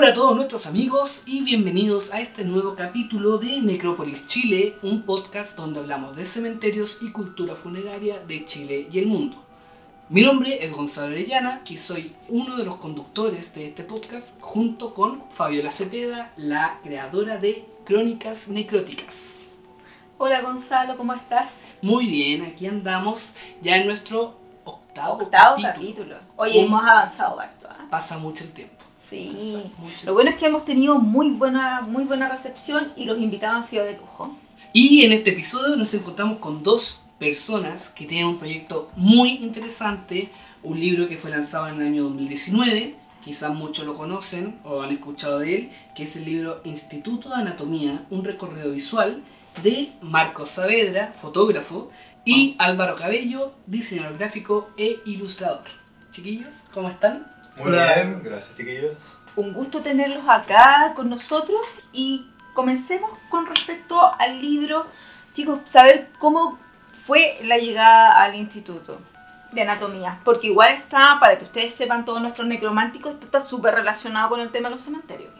Hola a todos nuestros amigos y bienvenidos a este nuevo capítulo de Necrópolis Chile, un podcast donde hablamos de cementerios y cultura funeraria de Chile y el mundo. Mi nombre es Gonzalo Arellana y soy uno de los conductores de este podcast junto con Fabiola Cepeda, la creadora de Crónicas Necróticas. Hola Gonzalo, ¿cómo estás? Muy bien, aquí andamos ya en nuestro octavo, Octavo capítulo. capítulo. Un- hemos avanzado harto. ¿ah? Pasa mucho el tiempo. Sí. Lo bueno es que hemos tenido muy buena, muy buena recepción y los invitados han sido de lujo. Y en este episodio nos encontramos con dos personas que tienen un proyecto muy interesante, un libro que fue lanzado en el año 2019, quizás muchos lo conocen o han escuchado de él, que es el libro Instituto de Anatomía, un recorrido visual de Marcos Saavedra, fotógrafo, y Álvaro Cabello, diseñador gráfico e ilustrador. Chiquillos, ¿cómo están? Muy Hola. bien, gracias chiquillos. Un gusto tenerlos acá con nosotros y comencemos con respecto al libro. Chicos, saber cómo fue la llegada al instituto de anatomía. Porque igual está, para que ustedes sepan, todos nuestros necrománticos, esto está súper relacionado con el tema de los cementerios.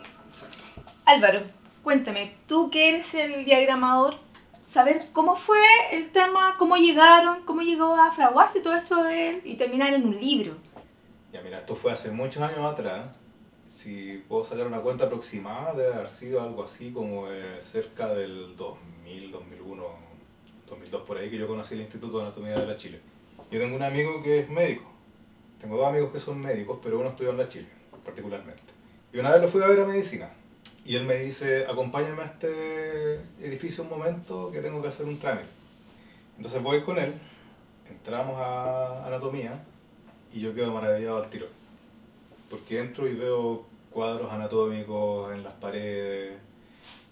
Álvaro, cuéntame, tú que eres el diagramador, saber cómo fue el tema, cómo llegaron, cómo llegó a fraguarse todo esto de él y terminar en un libro. Ya mira, esto fue hace muchos años atrás. Si puedo sacar una cuenta aproximada, debe haber sido algo así como eh, cerca del 2000, 2001, 2002 por ahí que yo conocí el Instituto de Anatomía de la Chile. Yo tengo un amigo que es médico. Tengo dos amigos que son médicos, pero uno estudió en la Chile, particularmente. Y una vez lo fui a ver a medicina. Y él me dice, acompáñame a este edificio un momento que tengo que hacer un trámite. Entonces voy con él, entramos a anatomía y yo quedo maravillado al tiro. Porque entro y veo cuadros anatómicos en las paredes,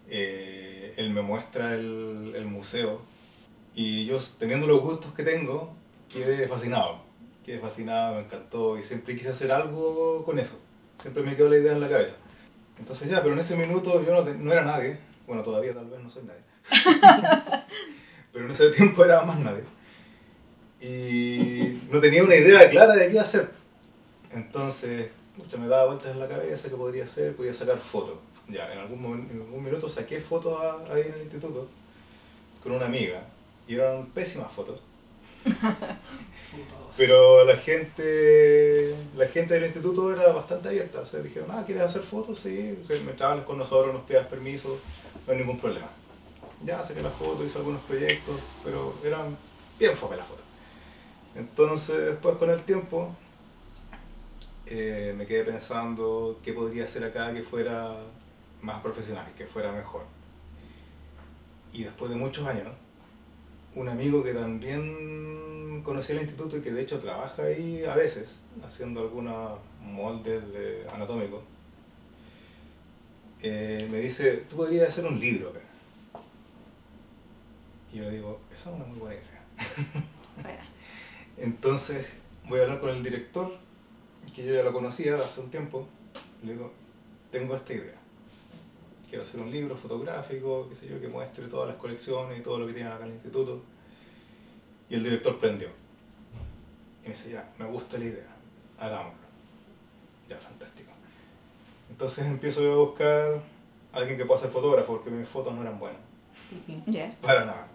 eh, él me muestra el, el museo y yo teniendo los gustos que tengo, quedé fascinado. Quedé fascinado, me encantó y siempre quise hacer algo con eso. Siempre me quedó la idea en la cabeza. Entonces ya, pero en ese minuto yo no, te- no era nadie. Bueno, todavía tal vez no soy nadie. pero en ese tiempo era más nadie. Y no tenía una idea clara de qué hacer. Entonces, pucha, me daba vueltas en la cabeza qué podría hacer, podía sacar fotos. Ya, en algún, momen- en algún minuto saqué fotos ahí en el instituto con una amiga y eran pésimas fotos. Pero la gente, la gente del instituto era bastante abierta. O sea, dijeron, ah, ¿quieres hacer fotos? Sí, o sea, me trabajas con nosotros, nos pidas permiso, no hay ningún problema. Ya saqué las fotos, hice algunos proyectos, pero eran bien fome las fotos. Entonces, después con el tiempo, eh, me quedé pensando qué podría hacer acá que fuera más profesional, que fuera mejor. Y después de muchos años, un amigo que también conocía el instituto y que de hecho trabaja ahí a veces, haciendo algunos moldes de anatómicos, eh, me dice, tú podrías hacer un libro acá. Y yo le digo, esa es una muy buena idea. Entonces voy a hablar con el director, que yo ya lo conocía hace un tiempo. Le digo, tengo esta idea. Quiero hacer un libro fotográfico, qué sé yo, que muestre todas las colecciones y todo lo que tienen acá en el instituto. Y el director prendió. Y me dice, ya, me gusta la idea, hagámoslo. Ya, fantástico. Entonces empiezo yo a buscar a alguien que pueda ser fotógrafo, porque mis fotos no eran buenas. ya. Para nada.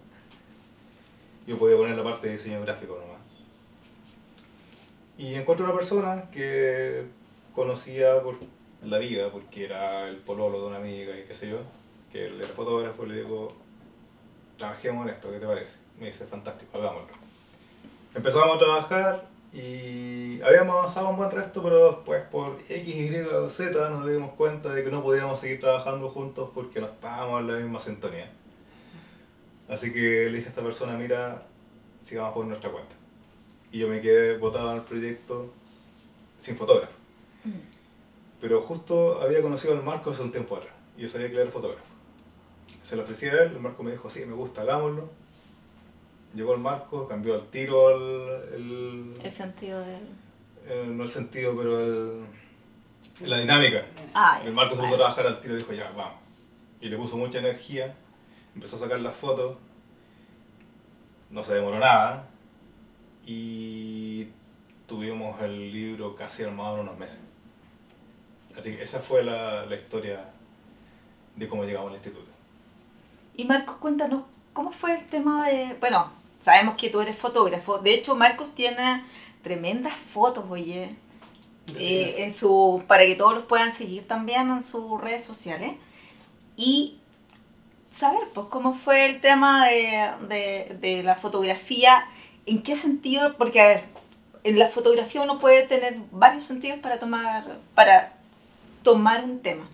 Yo podía poner la parte de diseño gráfico nomás. Y encuentro una persona que conocía por la vida, porque era el pololo de una amiga y qué sé yo, que era fotógrafo, le digo, trabajemos en esto, ¿qué te parece? Me dice, fantástico, hagámoslo. Empezamos a trabajar y habíamos avanzado un buen resto, pero después por X, Y o Z nos dimos cuenta de que no podíamos seguir trabajando juntos porque no estábamos en la misma sintonía. Así que le dije a esta persona, mira, sigamos por nuestra cuenta. Y yo me quedé botado en el proyecto sin fotógrafo. Pero justo había conocido al Marco hace un tiempo atrás. Y yo sabía que él era fotógrafo. Se lo ofrecí a él, el Marco me dijo, sí, me gusta, hagámoslo. Llegó el Marco, cambió al tiro el, el- El sentido del... eh, no el sentido, pero el, la dinámica. Ah. El Marco se puso a trabajar al tiro y dijo, ya, vamos. Y le puso mucha energía, empezó a sacar las fotos, no se demoró nada, y tuvimos el libro casi armado en unos meses. Así que esa fue la, la historia de cómo llegamos al instituto. Y Marcos, cuéntanos, ¿cómo fue el tema de...? Bueno, sabemos que tú eres fotógrafo. De hecho, Marcos tiene tremendas fotos, oye. eh, en su, para que todos los puedan seguir también en sus redes sociales. Y saber, pues, cómo fue el tema de, de, de la fotografía, en qué sentido, porque, a ver, en la fotografía uno puede tener varios sentidos para tomar, para tomar un tema.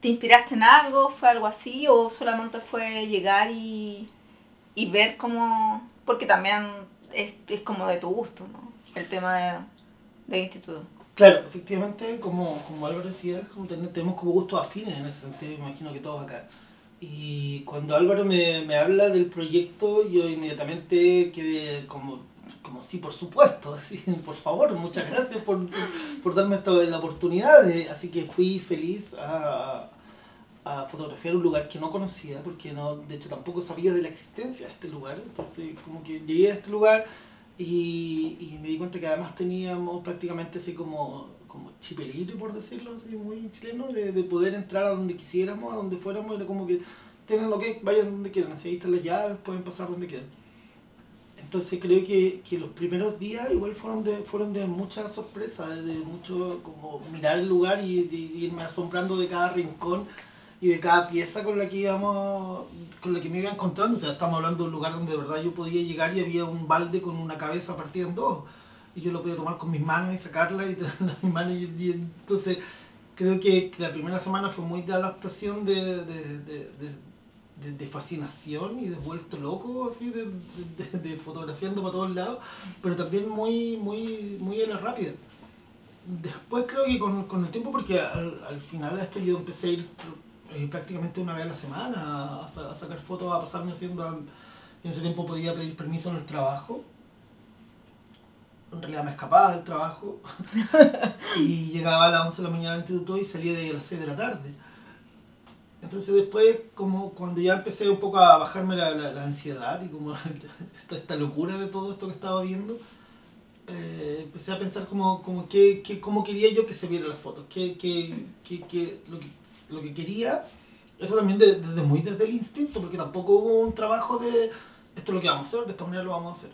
¿Te inspiraste en algo? ¿Fue algo así? ¿O solamente fue llegar y, y ver cómo...? Porque también es, es como de tu gusto, ¿no? El tema de, del instituto. Claro, efectivamente, como, como Álvaro decía, tenemos como gustos afines en ese sentido, imagino que todos acá. Y cuando Álvaro me, me habla del proyecto, yo inmediatamente quedé como, como sí, por supuesto, así, por favor, muchas gracias por, por darme esta, la oportunidad. de- así que fui feliz a, a fotografiar un lugar que no conocía, porque no, de hecho tampoco sabía de la existencia de este lugar. Entonces, como que llegué a este lugar y, y me di cuenta que además teníamos prácticamente así como, como chip libre, por decirlo así, muy chileno, de, de poder entrar a donde quisiéramos, a donde fuéramos, era como que tienen lo que vayan donde quieran, así ahí están las llaves, pueden pasar donde quieran. Entonces creo que, que los primeros días igual fueron de, fueron de mucha sorpresa, de mucho como mirar el lugar y, de- de irme asombrando de cada rincón y de cada pieza con la que íbamos, con la que me iba encontrando. O sea, estamos hablando de un lugar donde de verdad yo podía llegar y había un balde con una cabeza partida en dos. Y yo lo podía tomar con mis manos y sacarla y traerla a mis manos. Y, entonces creo que, la primera semana fue muy de adaptación, de, de, de, de- fascinación y de vuelto loco, así, de, fotografiando para todos lados, pero también muy, muy, muy a la rápida. Después creo que con, con el tiempo, porque al, al final esto yo empecé a ir eh, prácticamente una vez a la semana a, a sacar fotos, a pasarme haciendo... En ese tiempo podía pedir permiso en el trabajo. En realidad me escapaba del trabajo y llegaba a las 11 de la mañana al instituto y salía de ahí a las 6 de la tarde. Entonces después, como cuando ya empecé un poco a bajarme la, la, la ansiedad y como esta, esta locura de todo esto que estaba viendo, eh, empecé a pensar como, como qué, qué- cómo quería yo que se vieran las fotos, qué, qué- qué- lo, que, lo que quería, eso también de- desde muy desde el instinto, porque tampoco hubo un trabajo de esto es lo que vamos a hacer, de esta manera lo vamos a hacer.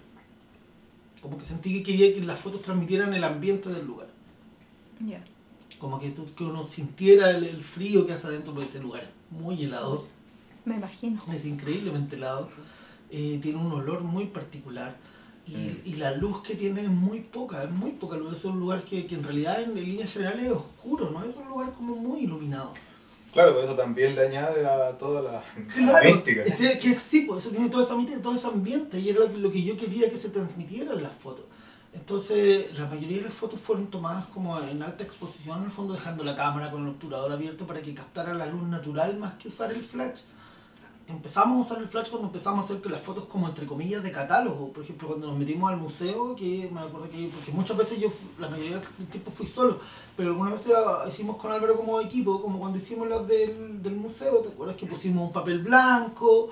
Como que sentí que quería que las fotos transmitieran el ambiente del lugar. Ya. como que, tú- que uno sintiera el, el frío que hace adentro, porque ese lugar es muy helado, Me imagino. es increíblemente helado, eh, tiene un olor muy particular y, y la luz que tiene es muy poca, es muy poca luz, es un lugar que, que en realidad en, en líneas generales es oscuro, no es un lugar como muy iluminado. Claro, pero eso también le añade a toda la, la Claro, mística. este, que sí, pues eso tiene todo ese ambiente, todo ese ambiente y era lo, que- lo que yo quería que se transmitiera en las fotos. Entonces, la mayoría de las fotos fueron tomadas como en alta exposición, en el fondo dejando la cámara con el obturador abierto para que captara la luz natural más que usar el flash. Empezamos a usar el flash cuando empezamos a hacer que las fotos como entre comillas de catálogo. Por ejemplo, cuando nos metimos al museo, que me acuerdo que, porque muchas veces yo, la mayoría del tiempo fui solo, pero algunas veces hicimos con Álvaro como equipo, como cuando hicimos las del, del museo, ¿te acuerdas que pusimos un papel blanco?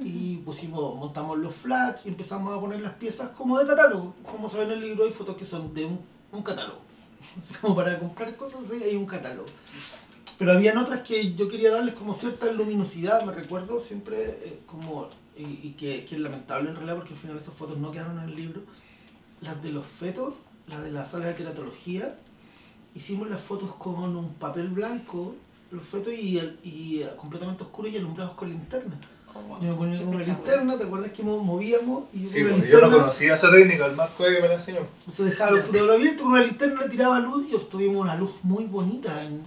y pusimos, montamos los flash y empezamos a poner las piezas como de catálogo. Como se ve en el libro, hay fotos que son de un, un catálogo. Así como para comprar cosas, sí, hay un catálogo. Pero habían otras que yo quería darles como cierta luminosidad, me recuerdo siempre eh, como, y, y que, que es lamentable en realidad porque al final esas fotos no quedaron en el libro, las de los fetos, las de la sala de teratología, hicimos las fotos con un papel blanco, los fetos y, el- y eh, completamente oscuros y alumbrados con linterna. Yo me ponía con una linterna, ¿te acuerdas que mo- movíamos? Y yo Sí, con una porque yo no linterna conocía esa técnica, el Marco que me la enseñó. se dejaba el obturador abierto con una linterna, le tiraba luz y obtuvimos una luz muy bonita. en-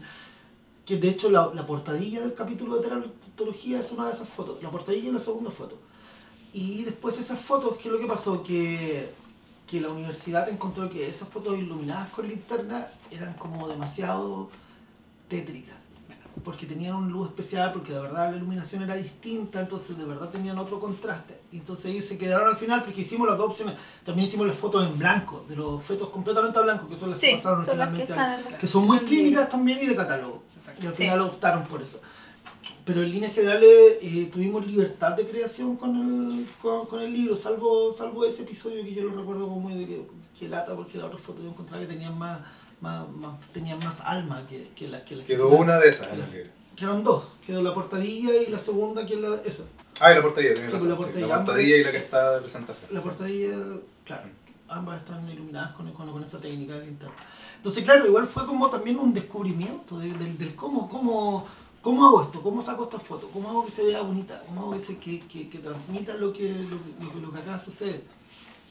que de hecho la, la portadilla del capítulo de teratología es una de esas fotos. La portadilla es la segunda foto. Y después esas fotos, ¿qué es lo que pasó? Que, que la universidad encontró que esas fotos iluminadas con linterna eran como demasiado tétricas. Porque tenían una luz especial, porque de verdad la iluminación era distinta, entonces de verdad tenían otro contraste. Y entonces ellos se quedaron al final porque hicimos las dos opciones. También hicimos las fotos en blanco, de los fetos completamente a blanco, que son las Sí, que pasaron son las que finalmente están que son muy clínicas también y de catálogo. Exacto. Y al Sí. final optaron por eso. Pero en líneas generales eh, tuvimos libertad de creación con el, con, con el libro, salvo, salvo ese episodio que yo lo recuerdo como muy de que, que lata, porque las otras fotos yo encontraba que tenían más, más, más tenían más alma que, que las que las Quedó que una de esas en el libro. Quedaron dos. Quedó la portadilla y la segunda que es la, esa. Ah, y la portadilla, tienes Sí, la sí, portadilla. la portadilla y la que está de presentación. La portadilla, claro, ambas están iluminadas con, con, con esa técnica del interno. Entonces, claro, igual fue como también un descubrimiento de- del, cómo, cómo, cómo hago esto, cómo saco esta foto, cómo hago que se vea bonita, cómo hago que, se- que, que, que transmita lo que, lo, lo lo que acá sucede.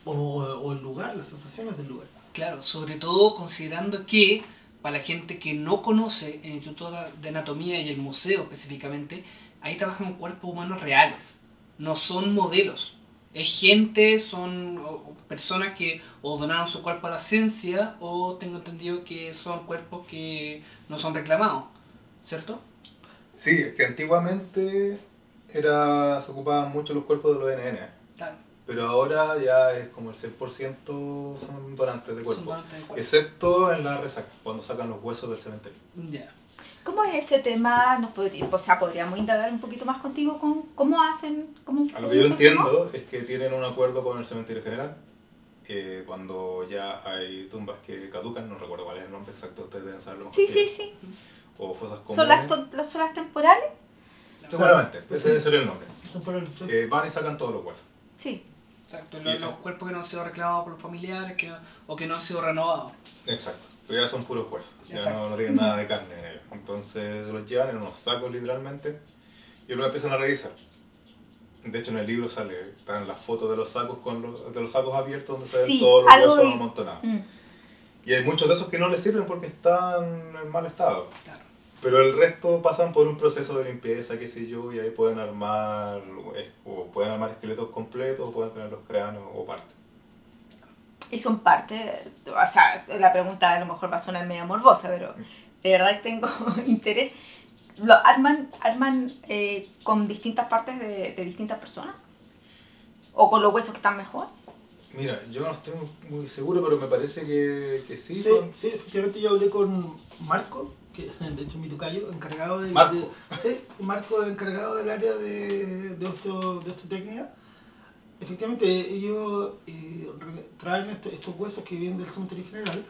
O, o el lugar, las sensaciones del lugar. Claro, sobre todo considerando que para la gente que no conoce el Instituto de Anatomía y el museo específicamente, ahí trabajan cuerpos humanos reales, no son modelos. Es gente, son personas que o donaron su cuerpo a la ciencia o tengo entendido que son cuerpos que no son reclamados, ¿cierto? Sí, es que antiguamente era, se ocupaban mucho los cuerpos de los NN, Claro, pero ahora ya es como el 100% son donantes de son cuerpo. donantes de cuerpo. Excepto en la resaca, cuando sacan los huesos del cementerio. Ya. ¿Cómo es ese tema? Nos podría- o sea, podríamos indagar un poquito más contigo con cómo hacen, cómo A lo que yo tema? entiendo es que tienen un acuerdo con el cementerio general. eh, cuando ya hay tumbas que caducan, no recuerdo cuál es el nombre exacto, ustedes deben saberlo mejor Sí, sí, sí. O fosas comunes. ¿Son las, to- las zonas temporales? Seguramente, ese debe ser el nombre. Eh, van y sacan todos los huesos. Sí. Exacto, los, los cuerpos que no han sido reclamados por los familiares que, o que no han sido renovados. Exacto. Pero ya son puros huesos, ya no, no tienen nada de carne en ellos. Entonces los llevan en unos sacos literalmente y luego empiezan a revisar. De hecho en el libro sale, están las fotos de los sacos con los, de los sacos abiertos donde se ven Sí, todos los huesos vi. amontonados. Mm. Y hay muchos de esos que no les sirven porque están en mal estado. Claro. Pero el resto pasan por un proceso de limpieza, qué sé yo, y ahí pueden armar, eh, o pueden armar esqueletos completos, o pueden tener los cráneos o partes. Y son parte, o sea, la pregunta a lo mejor va a sonar medio morbosa, pero de verdad tengo interés. ¿Lo arman, arman eh, con distintas partes de, de distintas personas? ¿O con los huesos que están mejor? Mira, yo no estoy muy seguro, pero me parece que, que sí. Sí, con- sí, efectivamente yo hablé con Marcos, que de hecho es mi tocayo, encargado de, Marco. de- sí, Marco encargado del área de, de, osteo- de osteotecnia. Efectivamente, ellos eh, traen este- estos huesos que vienen del cementerio general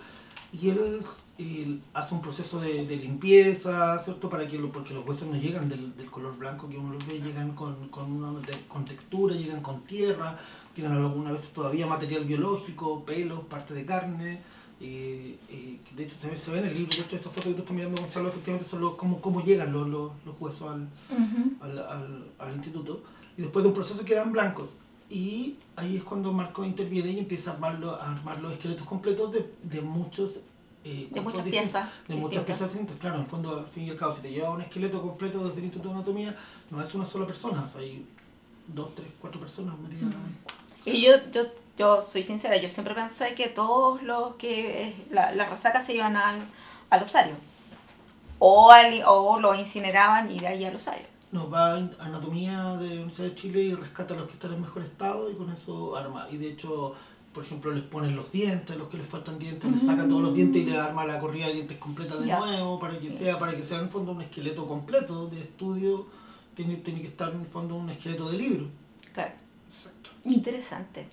y él, él hace un proceso de, de limpieza, ¿cierto? Para que lo, porque los huesos no llegan del, del color blanco que uno los ve, llegan con, con, una, con textura, llegan con tierra, tienen algunas veces todavía material biológico, pelos, parte de carne. eh, eh, que de hecho ve, se ve en el libro, de hecho esa foto que tú estás mirando Gonzalo, efectivamente son los, cómo, cómo llegan los, los, los huesos al, al, al, al instituto y después de un proceso quedan blancos y ahí es cuando Marco interviene y empieza a armar, lo- a armar los esqueletos completos de, de muchos eh, De muchas piezas. de muchas piezas distintas claro en el fondo al fin y al cabo si te llevas un esqueleto completo desde el Instituto de Anatomía no es una sola persona o sea, hay dos, tres, cuatro personas metidas. Y yo, yo, yo soy sincera, yo siempre pensé que todos los que eh, la- las resacas se iban al, al osario. O, al, o lo incineraban y de ahí al osario. Nos va a Anatomía de la Universidad de Chile y rescata a los que están en mejor estado y con eso arma. Y de hecho, por ejemplo, les ponen los dientes, a los que les faltan dientes, les saca todos los dientes y les arma la corrida de dientes completa de nuevo para que sea para que sea en el fondo un esqueleto completo de estudio. Tiene, tiene que estar en el fondo un esqueleto de libro. Claro. Exacto. Interesante.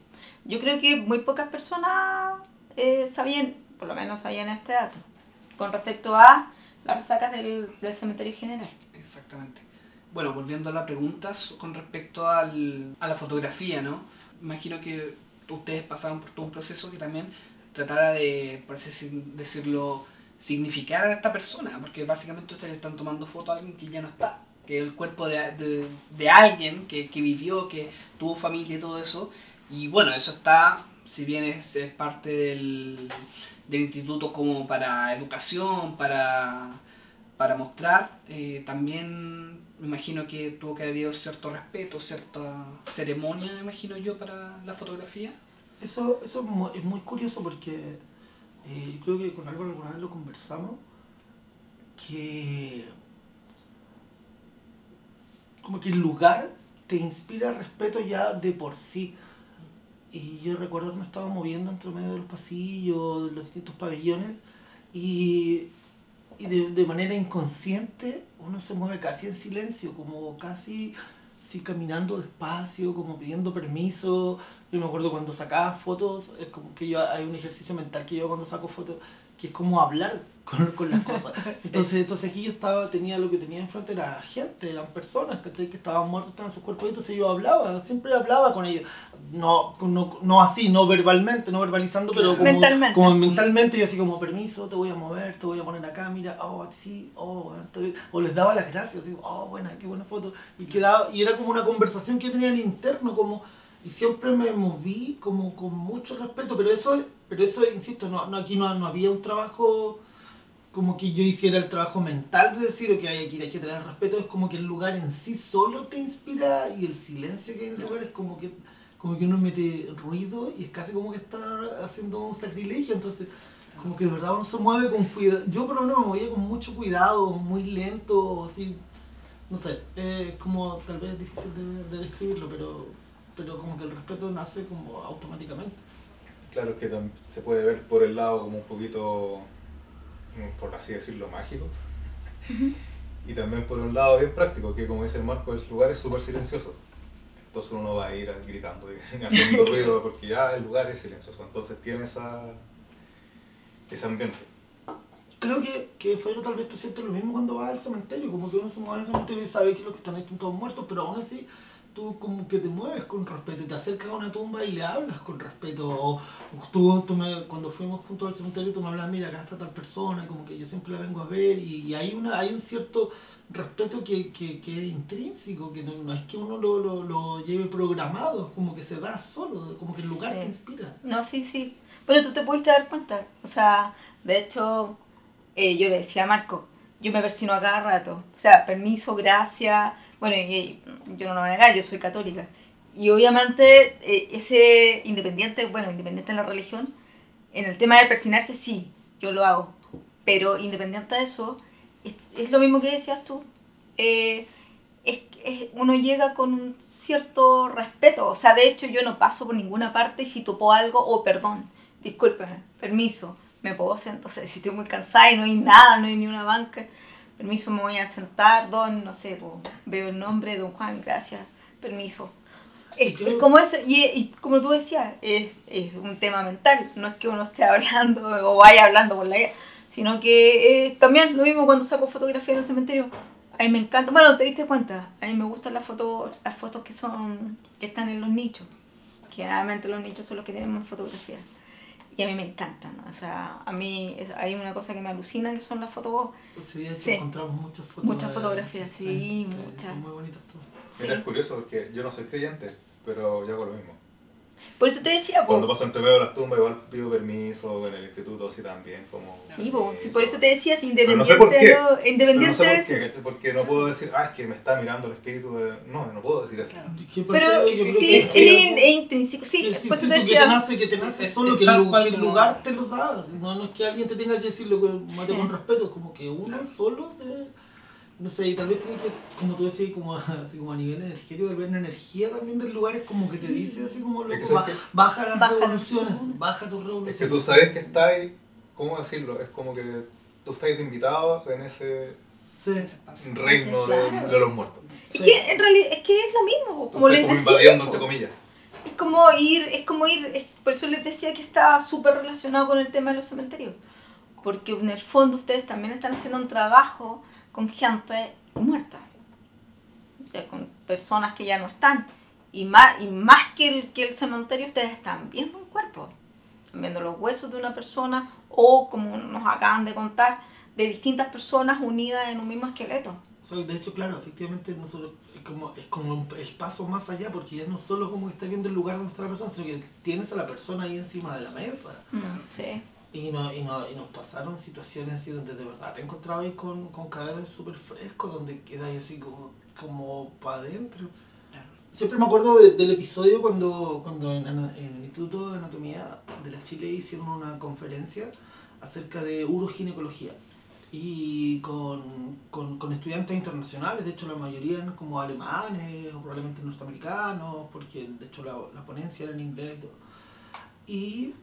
Yo creo que muy pocas personas eh, sabían, por lo menos sabían este dato, con respecto a las resacas del, del cementerio general. Exactamente. Bueno, volviendo a la pregunta con respecto al, a la fotografía, ¿no? Imagino que ustedes pasaron por todo un proceso que también tratara de, por así decir- decirlo, significar a esta persona, porque básicamente ustedes están tomando foto a alguien que ya no está, que es el cuerpo de, de, de alguien que, que vivió, que tuvo familia y todo eso. Y bueno, eso está, si bien es, es parte del, del instituto como para educación, para para mostrar, eh, también me imagino que tuvo que haber habido cierto respeto, cierta ceremonia, me imagino yo, para la fotografía. Eso, eso es mu- es muy curioso porque eh, creo que con Álvaro alguna vez lo conversamos, que como que el lugar te inspira respeto ya de por sí. Y yo recuerdo que me estaba moviendo entre medio de los pasillos, de los distintos pabellones, y, y de, de manera inconsciente uno se mueve casi en silencio, como casi caminando despacio, como pidiendo permiso. Yo me acuerdo cuando sacaba fotos, es como que yo hay un ejercicio mental que yo cuando saco fotos, que es como hablar con, con las cosas. Entonces, entonces aquí yo estaba, tenía lo que tenía enfrente era gente, eran personas ¿cachai? que estaban muertos, estaban en sus cuerpos, y entonces yo hablaba, siempre hablaba con ellos. No, no, no así, no verbalmente, no verbalizando, pero como Mentalmente. como mentalmente, y así como, permiso, te voy a mover, te voy a poner acá, mira, oh, sí, oh, estoy-". o les daba las gracias, así, oh, buena, qué buena foto, y quedaba, y era como una conversación que yo tenía en interno, como, y siempre me moví como con mucho respeto, pero eso, pero eso, insisto, no, no aquí no, no había un trabajo como que yo hiciera el trabajo mental de decir, ok, hay que, hay que tener respeto, es como que el lugar en sí solo te inspira y el silencio que hay en el lugar es como que, como que uno mete ruido y es casi como que está haciendo un sacrilegio, entonces como que de verdad uno se mueve con cuidado. Yo por lo menos me movía con mucho cuidado, muy lento, así, no sé, es como tal vez difícil de, de describirlo, pero, pero como que el respeto nace como automáticamente. Claro que se puede ver por el lado como un poquito, mm, por así decirlo, mágico. Y también por un lado bien práctico, que como dice el Marco, el lugar es súper silencioso. Entonces uno va a ir gritando y haciendo ruido porque ya el lugar es silencioso. Entonces tiene esa, ese ambiente. Creo que, que Fabio, tal vez tú sientes lo mismo cuando vas al cementerio, como que uno se mueve al cementerio y sabe que los que están ahí están todos muertos, pero aún así tú como que te mueves con respeto, y te acercas a una tumba y le hablas con respeto, o, tú, tú me, cuando fuimos juntos al cementerio tú me hablas, mira, acá está tal persona, como que yo siempre la vengo a ver, y, y hay, una, hay un cierto respeto que, que, que es intrínseco, que no, no es que uno lo, lo, lo lleve programado, como que se da solo, como que el lugar Sí. te inspira. No, sí, sí. Pero tú te pudiste dar cuenta. O sea, de hecho, eh, yo le decía a Marco, yo me persino a cada rato. O sea, permiso, gracias. Bueno, y- yo no lo voy a negar, yo soy católica. Y obviamente eh, ese independiente, bueno, independiente de la religión, en el tema de persinarse sí, yo lo hago. Pero independiente de eso, es, es lo mismo que decías tú. Eh, es, es- uno llega con un cierto respeto. O sea, de hecho yo no paso por ninguna parte y si topo algo, o perdón, discúlpeme, permiso, me puedo sentar. O sea, si estoy muy cansada y no hay nada, no hay ni una banca, permiso, me voy a sentar, don, no sé, po, veo el nombre, don Juan, gracias, permiso. Es, como eso, y, y como tú decías, es, es un tema mental, no es que uno esté hablando o vaya hablando por la vida, sino que eh, también lo mismo cuando saco fotografía en el cementerio, a mí me encanta, bueno, te diste cuenta, a mí me gustan las fotos, las fotos que son, que están en los nichos, generalmente los nichos son los que tienen más fotografías, y a mí me encantan, o sea, a mí es- hay una cosa que me alucina que son las fotos, Ese día Sí. encontramos muchas fotos. Muchas de- fotografías, sí, muchas. Son muy bonitas todas. Mira, sí. es curioso porque yo no soy creyente, pero yo hago lo mismo. Por eso te decía, po, Cuando paso entre medio de las tumbas, igual pido permiso, en el instituto así también, como... Sí, po, sí, por eso te decía, si Pero no independiente, sé por qué. Pero no independiente sé por qué, porque no puedo decir, ah, es que me está mirando el espíritu de... No, no puedo decir eso. Claro. Es que por Pero eso yo creo sí, que- es, intrínseco. Sí, Sí, sí, por eso sí, te decía. que te nace, que te nace solo que el, lugar te lo da. No, no es que alguien te tenga que decir lo que mate Sí. con respeto, es como que uno solo te, no sé, y tal vez tiene que, como tú decías, como, así como a nivel energético, tal vez la energía también del lugar es como que te dice así como Es loco, que sabes ba- que- baja las Baja revoluciones, revoluciones. baja tus revoluciones. Es que tú sabes que estás ahí, ¿cómo decirlo? Es como que tú estás de invitado en ese Sí, reino Sí, de, claro. de los muertos. Es sí. que en realidad es que es lo mismo, como les como decía. invadiendo, entre comillas. Es como ir, es como ir, es- por eso les decía que estaba súper relacionado con el tema de los cementerios. Porque en el fondo ustedes también están haciendo un trabajo con gente muerta. Con personas que ya no están. Y más, y más que, el, que el cementerio, ustedes están viendo un cuerpo. Viendo los huesos de una persona o, como nos acaban de contar, de distintas personas unidas en un mismo esqueleto. De hecho, claro, efectivamente nosotros es como, es como un- el paso más allá, porque ya no solo como que estás viendo el lugar donde está la persona, sino que tienes a la persona ahí encima de la mesa. Mm, sí. Y, no, y, no, y nos pasaron situaciones así donde de verdad te encontrabas con, con cadáveres súper frescos, donde quedas así como, como para adentro. Siempre me acuerdo de- del episodio cuando, cuando en, en el Instituto de Anatomía de la Chile hicieron una conferencia acerca de uroginecología y con, con, con estudiantes internacionales, de hecho la mayoría eran como alemanes o probablemente norteamericanos, porque de hecho la, la ponencia era en inglés y todo. Y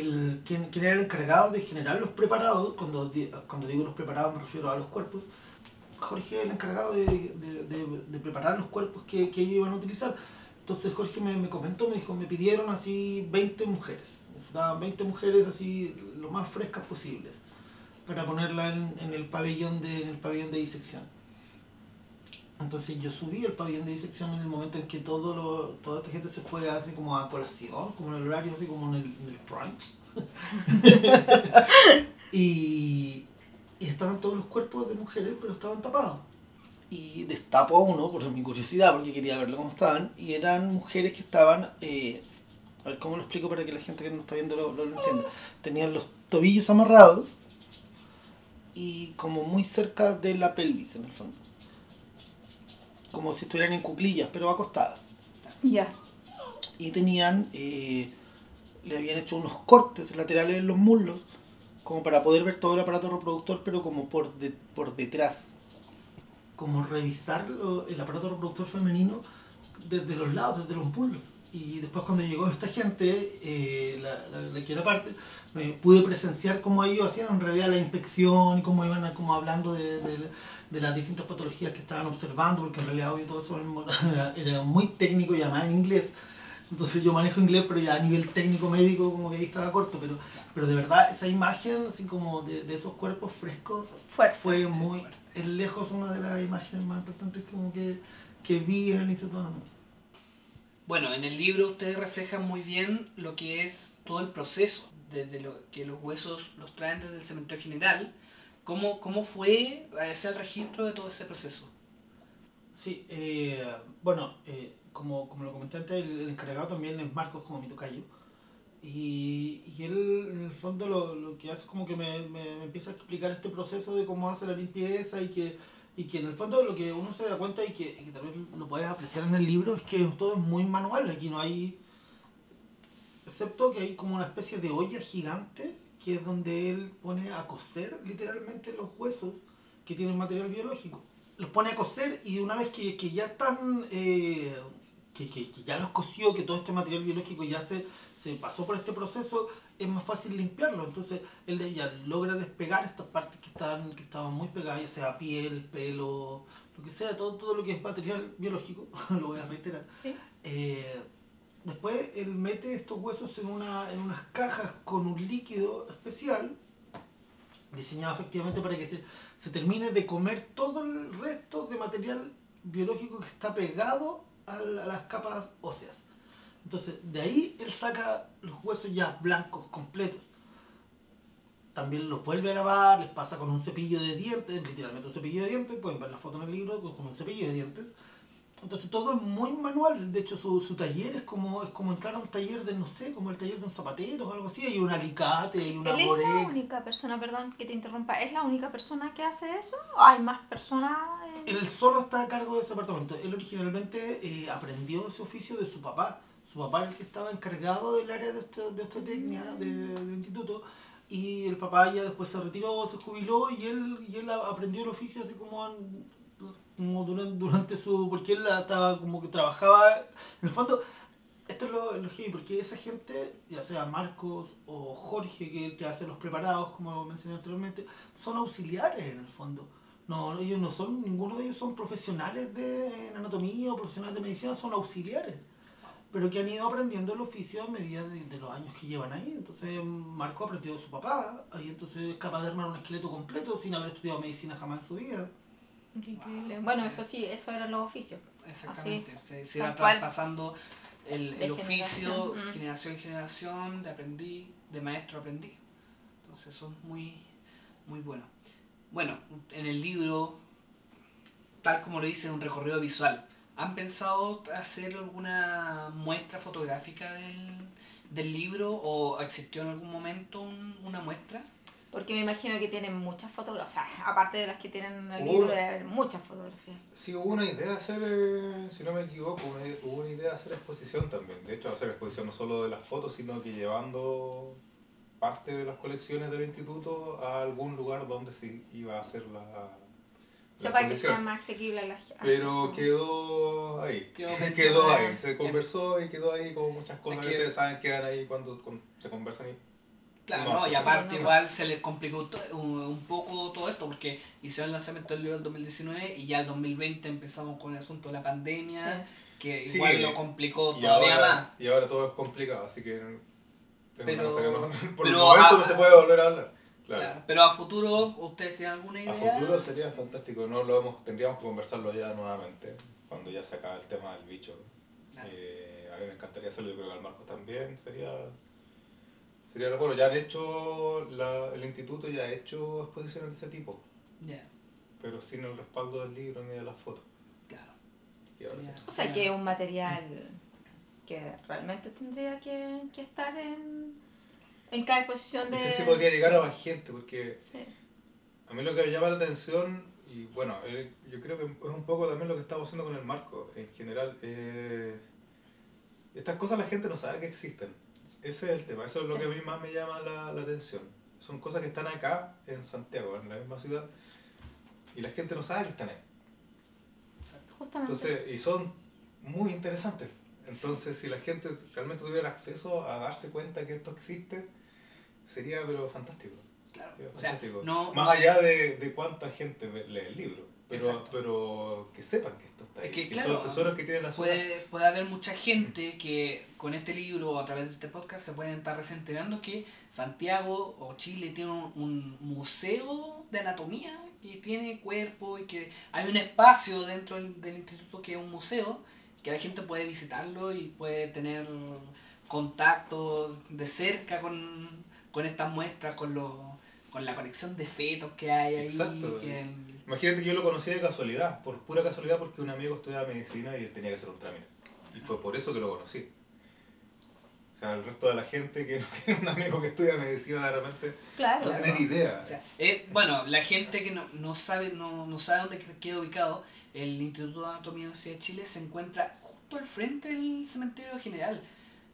el, quien, quien era el encargado de generar los preparados, cuando, cuando digo los preparados me refiero a los cuerpos, Jorge era el encargado de- de preparar los cuerpos que, que ellos iban a utilizar. Entonces Jorge me, me comentó, me dijo, me pidieron así 20 mujeres. Necesitaban 20 mujeres así lo más frescas posibles para ponerla en, en el pabellón de en el pabellón de disección. Entonces yo subí el pabellón de disección en el momento en que todo lo, toda esta gente se fue así como a colación, como en el horario, así como en el, en el brunch. y, y estaban todos los cuerpos de mujeres, pero estaban tapados. Y destapo a uno por mi curiosidad, porque quería verlo cómo estaban. Y eran mujeres que estaban, eh, a ver cómo lo explico para que la gente que no está viendo lo, lo, lo entienda. Tenían los tobillos amarrados y como muy cerca de la pelvis en el fondo. Como si estuvieran en cuclillas, pero acostadas. Ya. Y tenían, eh, le habían hecho unos cortes laterales en los muslos, como para poder ver todo el aparato reproductor, pero como por, de- por detrás. Como revisar lo- el aparato reproductor femenino desde los lados, desde los muslos. Y después cuando llegó esta gente, eh, la, la, la que era parte, me pude presenciar cómo ellos hacían en realidad la inspección y cómo iban como hablando de, de- de las distintas patologías que estaban observando, porque en realidad obvio todo eso era, era muy técnico y además en inglés. Entonces yo manejo inglés, pero ya a nivel técnico médico como que ahí estaba corto, pero, pero de verdad esa imagen así como de, de esos cuerpos frescos Fuerte. fue muy, es lejos una de las imágenes más importantes como que, que vi en el Instituto de Anatomía. Bueno, en el libro ustedes reflejan muy bien lo que es todo el proceso, desde lo que los huesos los traen desde el cementerio general. ¿Cómo, cómo fue hacer el registro de todo ese proceso? Sí, eh, bueno, eh, como, como lo comenté antes, el, el encargado también es Marcos, como mi tocayo. Y, y él, en el fondo, lo, lo que hace es como que me, me- empieza a explicar este proceso de cómo hace la limpieza y que, y que en el fondo lo que uno se da cuenta y que, y que también lo puedes apreciar en el libro es que todo es muy manual. Aquí no hay, excepto que hay como una especie de olla gigante que es donde él pone a cocer literalmente los huesos que tienen material biológico los pone a cocer y una vez que, que ya están, eh, que, que- que ya los coció, que todo este material biológico ya se, se pasó por este proceso, es más fácil limpiarlo. Entonces él ya logra despegar estas partes que, están, que estaban muy pegadas, ya sea piel, pelo, lo que sea, todo, todo lo que es material biológico, lo voy a reiterar. Sí. Eh, después él mete estos huesos en, una, en unas cajas con un líquido especial, diseñado efectivamente para que se, se termine de comer todo el resto de material biológico que está pegado a, a las capas óseas. Entonces, de ahí él saca los huesos ya blancos, completos. También los vuelve a lavar, les pasa con un cepillo de dientes, literalmente un cepillo de dientes, pueden ver la foto en el libro, con un cepillo de dientes. Entonces todo es muy manual, de hecho su, su taller es como, es como entrar a un taller de, no sé, como el taller de un zapatero o algo así, hay un alicate, hay una Él es la borex. única persona, perdón que te interrumpa, ¿es la única persona que hace eso? ¿O hay más personas? eh? Él solo está a cargo de ese apartamento. Él originalmente eh, aprendió ese oficio de su papá. Su papá era el que estaba encargado del área de, este- de esta técnica de- del instituto. Y el papá ya después se retiró, se jubiló y él, y él aprendió el oficio así como, en- durante, durante su... Porque él estaba como que trabajaba... En el fondo, esto es lo, lo heavy, porque esa gente, ya sea Marcos o Jorge, que, que hace los preparados, como mencioné anteriormente, son auxiliares en el fondo. No, ellos no son, ninguno de ellos son profesionales de anatomía o profesionales de medicina, son auxiliares. Pero que han ido aprendiendo el oficio a medida de, los años que llevan ahí. Entonces Marco aprendió de su papá, ahí entonces es capaz de armar un esqueleto completo sin haber estudiado medicina jamás en su vida. Qué increíble. Bueno, eso sí, eso eran los oficios. Exactamente. Se, se iba traspasando el, el oficio, generación. Mm. generación en generación, de aprendí, de maestro a aprendí. Entonces son muy, muy buenos. Bueno, en el libro, tal como lo dice, es un recorrido visual. ¿Han pensado hacer alguna muestra fotográfica del, del libro o existió en algún momento un- una muestra? Porque me imagino que tienen muchas fotografías. O sea, aparte de las que tienen en el libro, debe haber muchas fotografías. Sí, hubo una idea de hacer, eh, si no me equivoco, una, hubo una idea de hacer exposición también. De hecho, hacer exposición no solo de las fotos, sino que llevando parte de las colecciones del instituto a algún lugar donde se iba a hacer la, O sea, la para que sea más asequible a las a las Pero quedó ahí. Quedó Quedó, ahí. Se conversó y quedó ahí como muchas cosas que que- ustedes saben quedan ahí cuando con- se conversan y Claro, No, no, sí, y sí. aparte igual se les complicó un, poco todo esto porque hicieron el lanzamiento del libro en 2019 y ya el 2020 empezamos con el asunto de la pandemia, que Sí, igual lo complicó todavía ahora, más. y ahora todo es complicado, así que Pero- que no, por el momento a- no se puede volver a hablar. Claro. Claro, Pero a futuro, ¿ustedes tienen alguna idea? A futuro sería fantástico, no lo hemos, tendríamos que conversarlo ya nuevamente, cuando ya se acabe el tema del bicho. Claro. Eh, a mí me encantaría hacerlo, yo creo que al Marcos también sería... Sería lo bueno, ya han hecho, la- el instituto ya ha hecho exposiciones de ese tipo, Ya, pero sin el respaldo del libro ni de las fotos. claro. Sí. O sea, que es un material que realmente tendría que, que estar en, en cada exposición de... Es que sí podría llegar a más gente, porque Sí. A mí lo que me llama la atención, y bueno, eh, yo creo que es un poco también lo que estamos haciendo con el marco en general. eh, estas cosas la gente no sabe que existen. Ese es el tema, eso es lo Sí. que a mí más me llama la, la atención. Son cosas que están acá, en Santiago, en la misma ciudad, y la gente no sabe que están ahí. Justamente. Entonces, y son muy interesantes. Entonces, si la gente realmente tuviera acceso a darse cuenta que esto existe, sería pero fantástico. Claro. Sería O sea, fantástico. no, Más no- allá de, de cuánta gente lee el libro, pero, Exacto. pero que sepan que esto está ahí. Es que, que claro, son tesoros que tiene la ciudad. puede, puede haber mucha gente que con este libro o a través de este podcast se pueden estar recién enterando que Santiago o Chile tiene un, un museo de anatomía que tiene cuerpo y que hay un espacio dentro del, del instituto que es un museo que la gente puede visitarlo y puede tener contacto de cerca con, con estas muestras, con, los, con la conexión de fetos que hay ahí. Exacto. que el- Imagínate que yo lo conocí de casualidad, por pura casualidad, porque un amigo estudiaba medicina y él tenía que hacer un trámite. Y fue por eso que lo conocí. O sea, el resto de la gente que no tiene un amigo que estudia medicina de repente Claro. no Claro. tener idea. O sea, eh, bueno, la gente que no, no sabe no, no sabe dónde queda ubicado, el Instituto de Anatomía de la Universidad de Chile se encuentra justo al frente del cementerio general.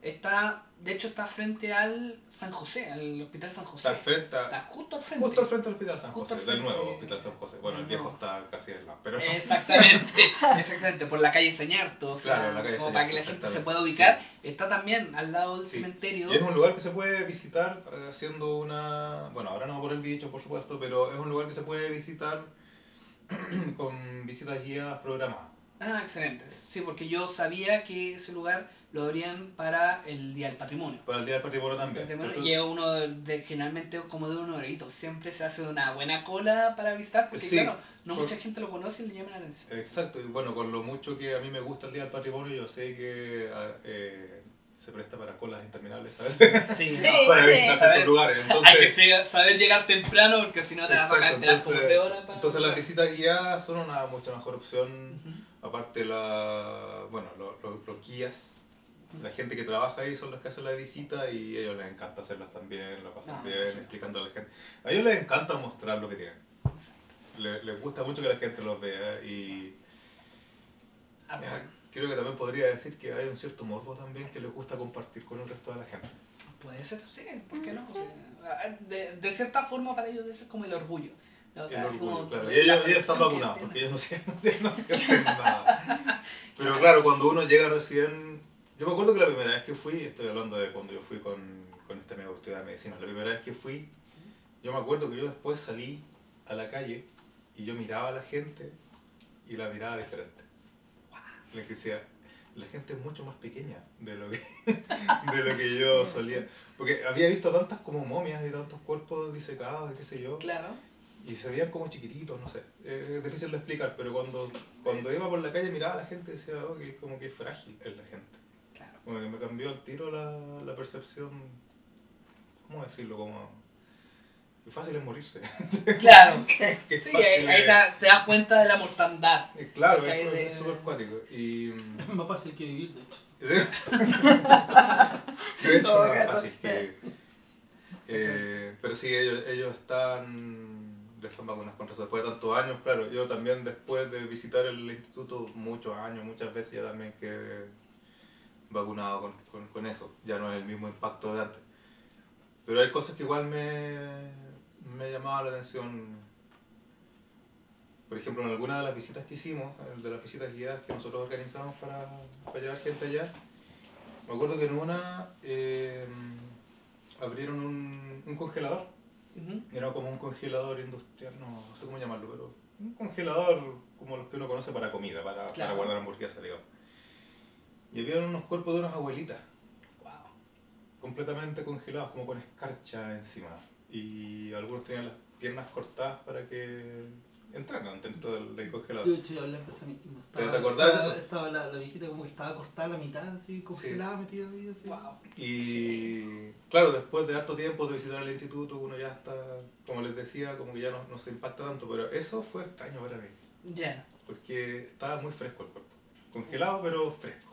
Está, de hecho, está frente al San José, al Hospital San José. está al frente, Está justo al frente. justo al frente del Hospital San Justo José, del nuevo Hospital San José. Bueno, el viejo está casi lado, pero... Exactamente, exactamente, por la calle Señarto, o sea, Claro, la calle como para que la Señarto, gente se pueda ubicar, sí. está también al lado del Sí. cementerio. Y es un lugar que se puede visitar eh, haciendo una... Bueno, ahora no por el bicho, por supuesto, pero es un lugar que se puede visitar con visitas guiadas programadas. Ah, excelente. Sí, porque yo sabía que ese lugar lo abrían para el Día del Patrimonio. Para el Día del Patrimonio también. Patrimonio, Entonces- Y es uno de, de- generalmente como de un horito. Siempre se hace una buena cola para visitar porque Sí, claro, no por- mucha gente lo conoce y le llama la atención. Exacto, y bueno, con lo mucho que a mí me gusta el Día del Patrimonio, yo sé que ah, eh, se presta para colas interminables, ¿sabes? Sí, Sí, no. para sí. visitar ciertos lugares. Hay que Entonces, ser- saber llegar temprano porque si no te vas a como entonces, horas para entonces las visitas guiadas son una mucho mejor opción. Ujú. Aparte, la, bueno, lo- lo- los guías, la gente que trabaja ahí son los que hacen la visita y a ellos les encanta hacerlas también, lo pasan Ah, bien, perfecto. explicando a la gente. A ellos les encanta mostrar lo que tienen. Le- les gusta mucho que la gente los vea y Ah, bueno, creo que también podría decir que hay un cierto morbo también que les gusta compartir con el resto de la gente. puede ser, sí, ¿por qué no? Sea, de, de cierta forma para ellos ser como el orgullo. El Así como orgullo, claro. la Y ellos, están vacunados porque ellos no sienten, no sienten nada. Pero claro, cuando uno llega recién... Yo me acuerdo que la primera vez que fui, estoy hablando de cuando yo fui con, con este amigo que estudiaba medicina, la primera vez que fui, yo me acuerdo que yo después salí a la calle y yo miraba a la gente y la miraba diferente. Le decía, la gente es mucho más pequeña de lo que, de lo que yo solía. Porque había visto tantas como momias y tantos cuerpos disecados y qué sé yo. Claro. Y se veían como chiquititos, no sé. Es difícil de explicar, pero cuando, cuando iba por la calle miraba a la gente y decía, oh, que como que es frágil es la gente. Como que me cambió al tiro la, la percepción, ¿cómo decirlo? Como que fácil es morirse. Claro. Sí. que Sí, ahí, te, te das cuenta de la mortandad. eh, Claro, es De- es súper cuático. Y... Es más fácil que vivir, de hecho. de hecho, todo no es fácil. que- eh, pero sí, ellos, ellos están, ya están vacunados contra eso. Después de tantos años, claro, yo también después de visitar el instituto muchos años, muchas veces ya también quedé vacunado con, con, con eso. Ya no es el mismo impacto de antes. Pero hay cosas que igual me, me llamaban la atención. Por ejemplo, en alguna de las visitas que hicimos, de las visitas guiadas que nosotros organizamos para, para llevar gente allá, me acuerdo que en una eh, abrieron un, un congelador. Ujú. Era como un congelador industrial, no, no sé cómo llamarlo, pero un congelador como los que uno conoce para comida, para, para guardar hamburguesas, digamos. Y había unos cuerpos de unas abuelitas, Wow. completamente congelados, como con escarcha encima. Y algunos tenían las piernas cortadas para que entraran dentro del, del congelador. Yo he hecho hablar de eso mismo. ¿Te- Estaba- te acordás de eso? Estaba la, la viejita como que estaba cortada a la mitad, así, congelada, metida ahí, así. Wow. Y claro, después de harto tiempo de visitar el instituto, uno ya está, como les decía, como que ya no, no se impacta tanto, pero eso fue extraño para mí. Ya. porque estaba muy fresco el cuerpo. Congelado, pero fresco.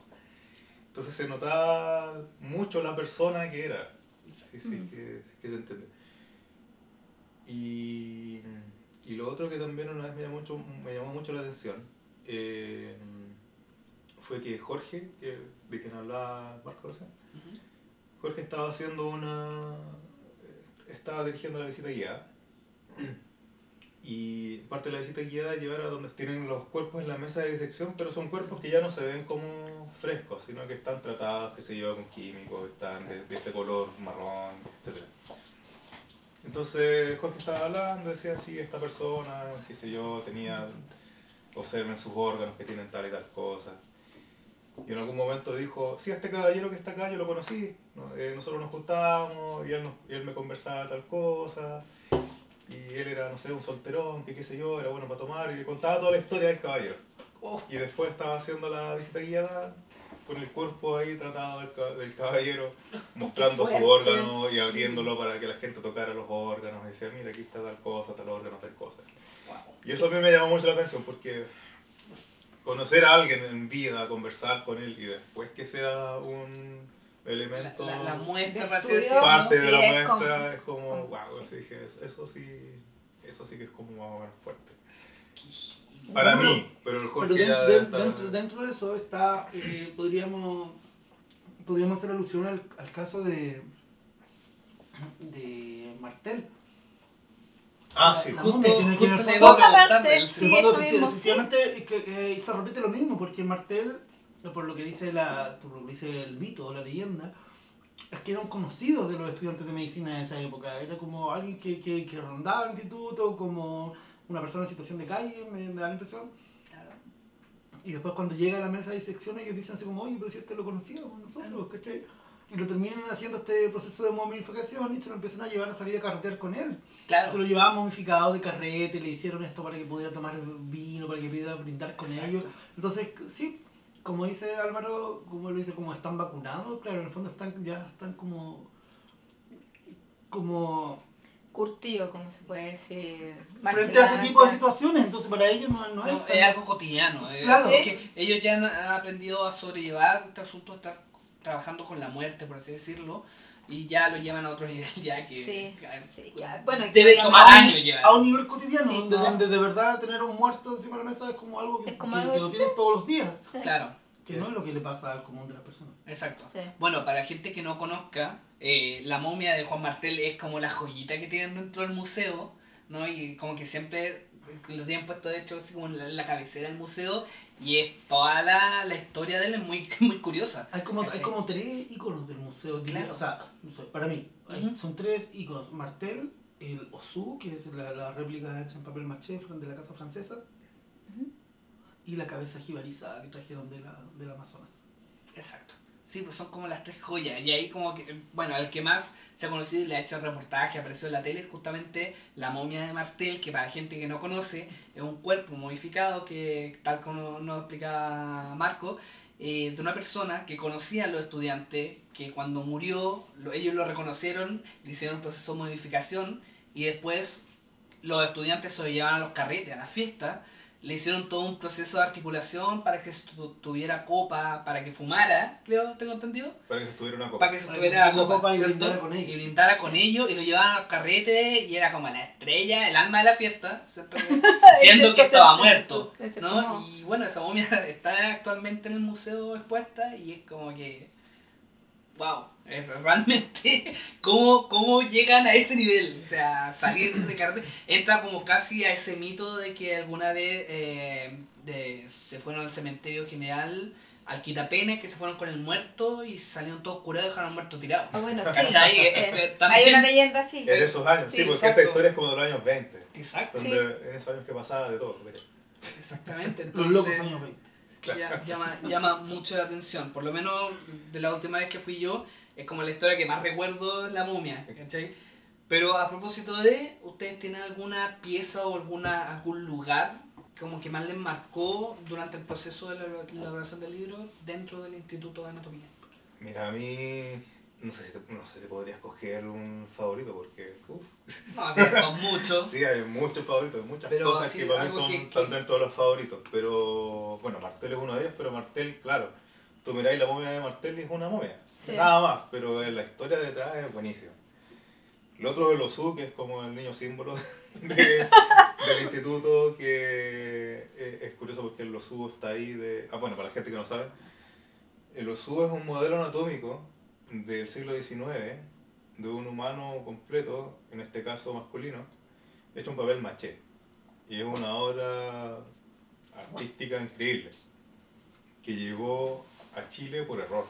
Entonces se notaba mucho la persona que era. Sí, sí, Mm. que, sí que se entiende. Y, y lo otro que también una vez me llamó mucho, me llamó mucho la atención eh, fue que Jorge, que, de quien hablaba Marco recién. Jorge estaba haciendo una. estaba dirigiendo la visita guiada. Y parte de la visita guiada llevar a donde tienen los cuerpos en la mesa de disección, pero son cuerpos que ya no se ven como frescos, sino que están tratados, que se llevan con químicos, están de, de ese color marrón, etc. Entonces Jorge estaba hablando, decía, sí, esta persona, qué sé yo, tenía, observen sus órganos que tienen tal y tal cosa. Y en algún momento dijo, sí, este caballero que está acá yo lo conocí, ¿no? Eh, nosotros nos juntábamos y él, nos- y él me conversaba tal cosa, y él era, no sé, un solterón, que qué sé yo, era bueno para tomar, y le contaba toda la historia del caballero. Oh, Y después estaba haciendo la visita guiada con el cuerpo ahí tratado del, ca- del caballero, mostrando su órgano y abriéndolo para que la gente tocara los órganos y decía, mira, aquí está tal cosa, tal órgano, tal cosa. wow. Y eso a mí me llamó mucho la atención porque conocer a alguien en vida, conversar con él y después que sea un La, elemento la, la muestra, De así estudio. parte de Sí, la es como- muestra es como, como- wow, sí. sí, dije, eso, eso sí, eso sí que es como más o menos fuerte. Para No, mí, pero el Pero Jorge den- ya den- está- dentro, dentro de eso está, eh, podríamos, podríamos hacer alusión al, al caso de, de Martel. Ah, la- sí, la Justo, tiene que justo sí, En el fondo, eso efecti- mismo, sí. es que, eh, se repite lo mismo, porque Martel, por lo que dice la, por lo que dice el mito, la leyenda, es que era un conocido de los estudiantes de medicina de esa época. Era como alguien que, que, que rondaba el instituto, como una persona en situación de calle, me, me da la impresión. Claro. Y después cuando llega a la mesa de disección ellos dicen así como, oye, pero si este lo conocíamos nosotros, ¿cachai? Y lo terminan haciendo este proceso de momificación y se lo empiezan a llevar a salir a carretear con él. Claro. Se lo llevaban momificado de carrete, le hicieron esto para que pudiera tomar vino, para que pudiera brindar con Exacto. ellos. Entonces, sí, como dice Álvaro, como lo dice, como están vacunados, claro, en el fondo están ya están como como Curtido, como se puede decir. frente a ese tipo de situaciones, entonces para ellos no, no es No, tan- es algo cotidiano. Es claro. que ellos ya han, aprendido a sobrellevar este asunto estar trabajando con la muerte, por así decirlo, y ya lo llevan a otro nivel, ya que Sí, que- sí, ya, bueno, debe ya tomar a un- años llevar. a un nivel cotidiano, Sí, donde, no. donde de verdad tener un muerto encima de la mesa es como algo que, como que- algo- que lo tienen todos los días, Sí. Claro, que no es lo que le pasa al común de las personas. exacto. Sí. Bueno, para gente que no conozca, eh, la momia de Juan Martel es como la joyita que tienen dentro del museo, ¿no? Y como que siempre lo tienen puesto de hecho así como en la, en la cabecera del museo y es toda la, la historia de él es muy, muy curiosa. Hay como, hay como tres iconos del museo, Claro. o sea, no sé, para mí, hay- Ujú. son tres iconos. Martel, el Osu, que es la, la réplica hecha en papel maché de la casa francesa, y la cabeza jibarizada que trajeron de la, del Amazonas. Exacto. Sí, pues son como las tres joyas. Y ahí como que, bueno, el que más se ha conocido y le ha hecho reportaje, apareció en la tele, es justamente la momia de Martel, que para gente que no conoce, es un cuerpo modificado que, tal como nos explicaba Marco, eh, de una persona que conocía a los estudiantes, que cuando murió, lo- ellos lo reconocieron, le hicieron un proceso de modificación, y después los estudiantes se lo llevaban a los carretes, a la fiesta, le hicieron todo un proceso de articulación para que se tu- tuviera copa, para que fumara, creo, tengo entendido. Para que se tuviera una copa. Para que se tuviera tuviera copa, copa y brindara con ellos. Y brindara con ellos y lo llevaban al carrete y era como la estrella, el alma de la fiesta, siendo que estaba muerto. Y bueno, esa momia está actualmente en el museo expuesta y es como que. ¡Wow! Es realmente. ¿cómo, ¿Cómo llegan a ese nivel? O sea, salir de carrete. Entra como casi a ese mito de que alguna vez eh, de- se fueron al cementerio general al quitapenes que se fueron con el muerto y salieron todos curados y dejaron al muerto tirado. Ah, bueno, sí. Sí. Eh, eh, Hay una leyenda así. En esos años, sí, Sí, porque exacto. esta historia es como de los años 20. Exacto, Donde en esos años que pasaba de todo. ¿cachai? exactamente. Los locos Entonces, años 20. ya- llama, llama mucho la atención. Por lo menos de la última vez que fui yo, es como la historia que más recuerdo de la momia. ¿cachai? Pero a propósito de, ¿ustedes tienen alguna pieza o alguna, algún lugar como que más les marcó durante el proceso de la la elaboración del libro dentro del Instituto de Anatomía? Mira, a mí no sé si, te- no sé si podría escoger un favorito porque uf, No, son muchos. sí, hay muchos favoritos, hay muchas Pero cosas que para mí son, que- están dentro de los favoritos. Pero bueno, Martel es uno de ellos, pero Martel, claro, tú miráis la momia de Martel y es una momia. Nada más, pero la historia detrás es buenísima. El otro es el Osu, que es como el niño símbolo de- del instituto, que eh, es curioso porque el Osu está ahí de... Ah, bueno, para la gente que no sabe, el Osu es un modelo anatómico del siglo XIX de un humano completo, en este caso masculino, hecho en papel maché. Y es una obra artística increíble, que llegó a Chile por error.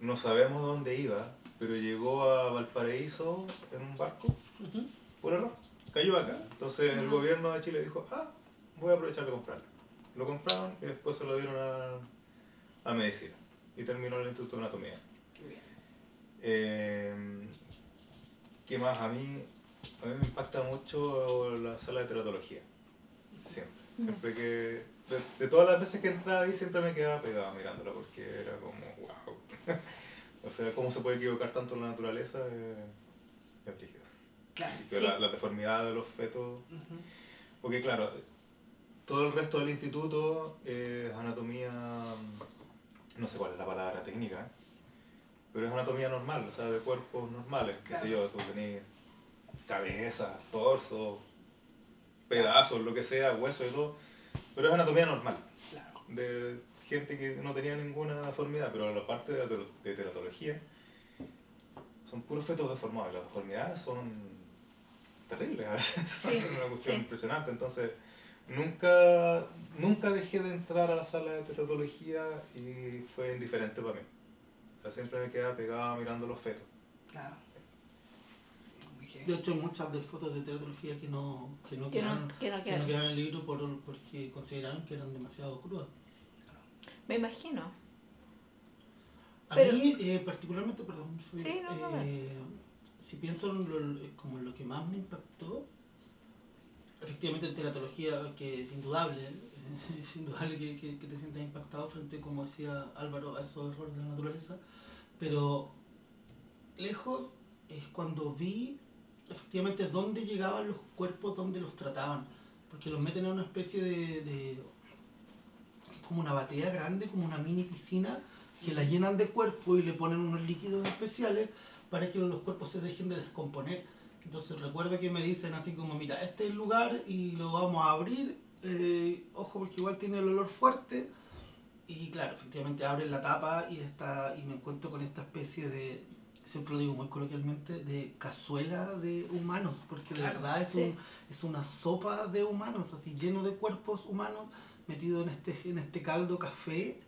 No sabemos dónde iba, pero llegó a Valparaíso en un barco Ujú. por error. Cayó acá. Entonces el gobierno de Chile dijo, ah, voy a aprovechar de comprarlo. Lo compraron y después se lo dieron a, a medicina. Y terminó en el Instituto de Anatomía. Qué bien. Eh, ¿Qué más? A mí, a mí me impacta mucho la sala de teratología. Siempre. Siempre que. De, de todas las veces que entraba ahí, siempre me quedaba pegado mirándola porque era como. o sea, cómo se puede equivocar tanto la naturaleza eh, es brígido. Claro. Sí. la, la deformidad de los fetos. Ujú. Porque, claro, todo el resto del instituto es anatomía. No sé cuál es la palabra técnica, pero es anatomía normal, o sea, de cuerpos normales. Qué Claro. sé yo, tú tenés cabeza, torso, pedazos, lo que sea, hueso y todo. Pero es anatomía normal, Claro. de gente que no tenía ninguna deformidad, pero la parte de, teratología son puros fetos deformados. y Las deformidades son terribles a veces, Sí, es una cuestión sí. impresionante. Entonces, nunca, nunca dejé de entrar a la sala de teratología y fue indiferente para mí. O sea, siempre me quedaba pegado mirando los fetos. Claro. De hecho, hay muchas de fotos de teratología que no, que no, Que no, que no que quedaron. no quedaron en el libro por, porque consideraron que eran demasiado crudas. Me imagino. A Pero- mí, eh, particularmente, perdón, fui- Sí, no, no, no. eh, si pienso en lo, como lo que más me impactó, efectivamente en teratología, que es indudable, eh, es indudable que, que- que te sientas impactado frente, como decía Álvaro, a esos errores de la naturaleza, pero lejos es cuando vi efectivamente dónde llegaban los cuerpos, dónde los trataban, porque los meten en una especie de, de como una batea grande, como una mini piscina, que la llenan de cuerpo y le ponen unos líquidos especiales para que los cuerpos se dejen de descomponer. Entonces recuerdo que me dicen así como, mira, este es el lugar y lo vamos a abrir, eh, ojo porque igual tiene el olor fuerte. Y claro, efectivamente abren la tapa y, está, y me encuentro con esta especie de, siempre lo digo muy coloquialmente, de cazuela de humanos, porque de Claro, verdad es, sí. un, es una sopa de humanos, así lleno de cuerpos humanos metido en este, en este caldo café.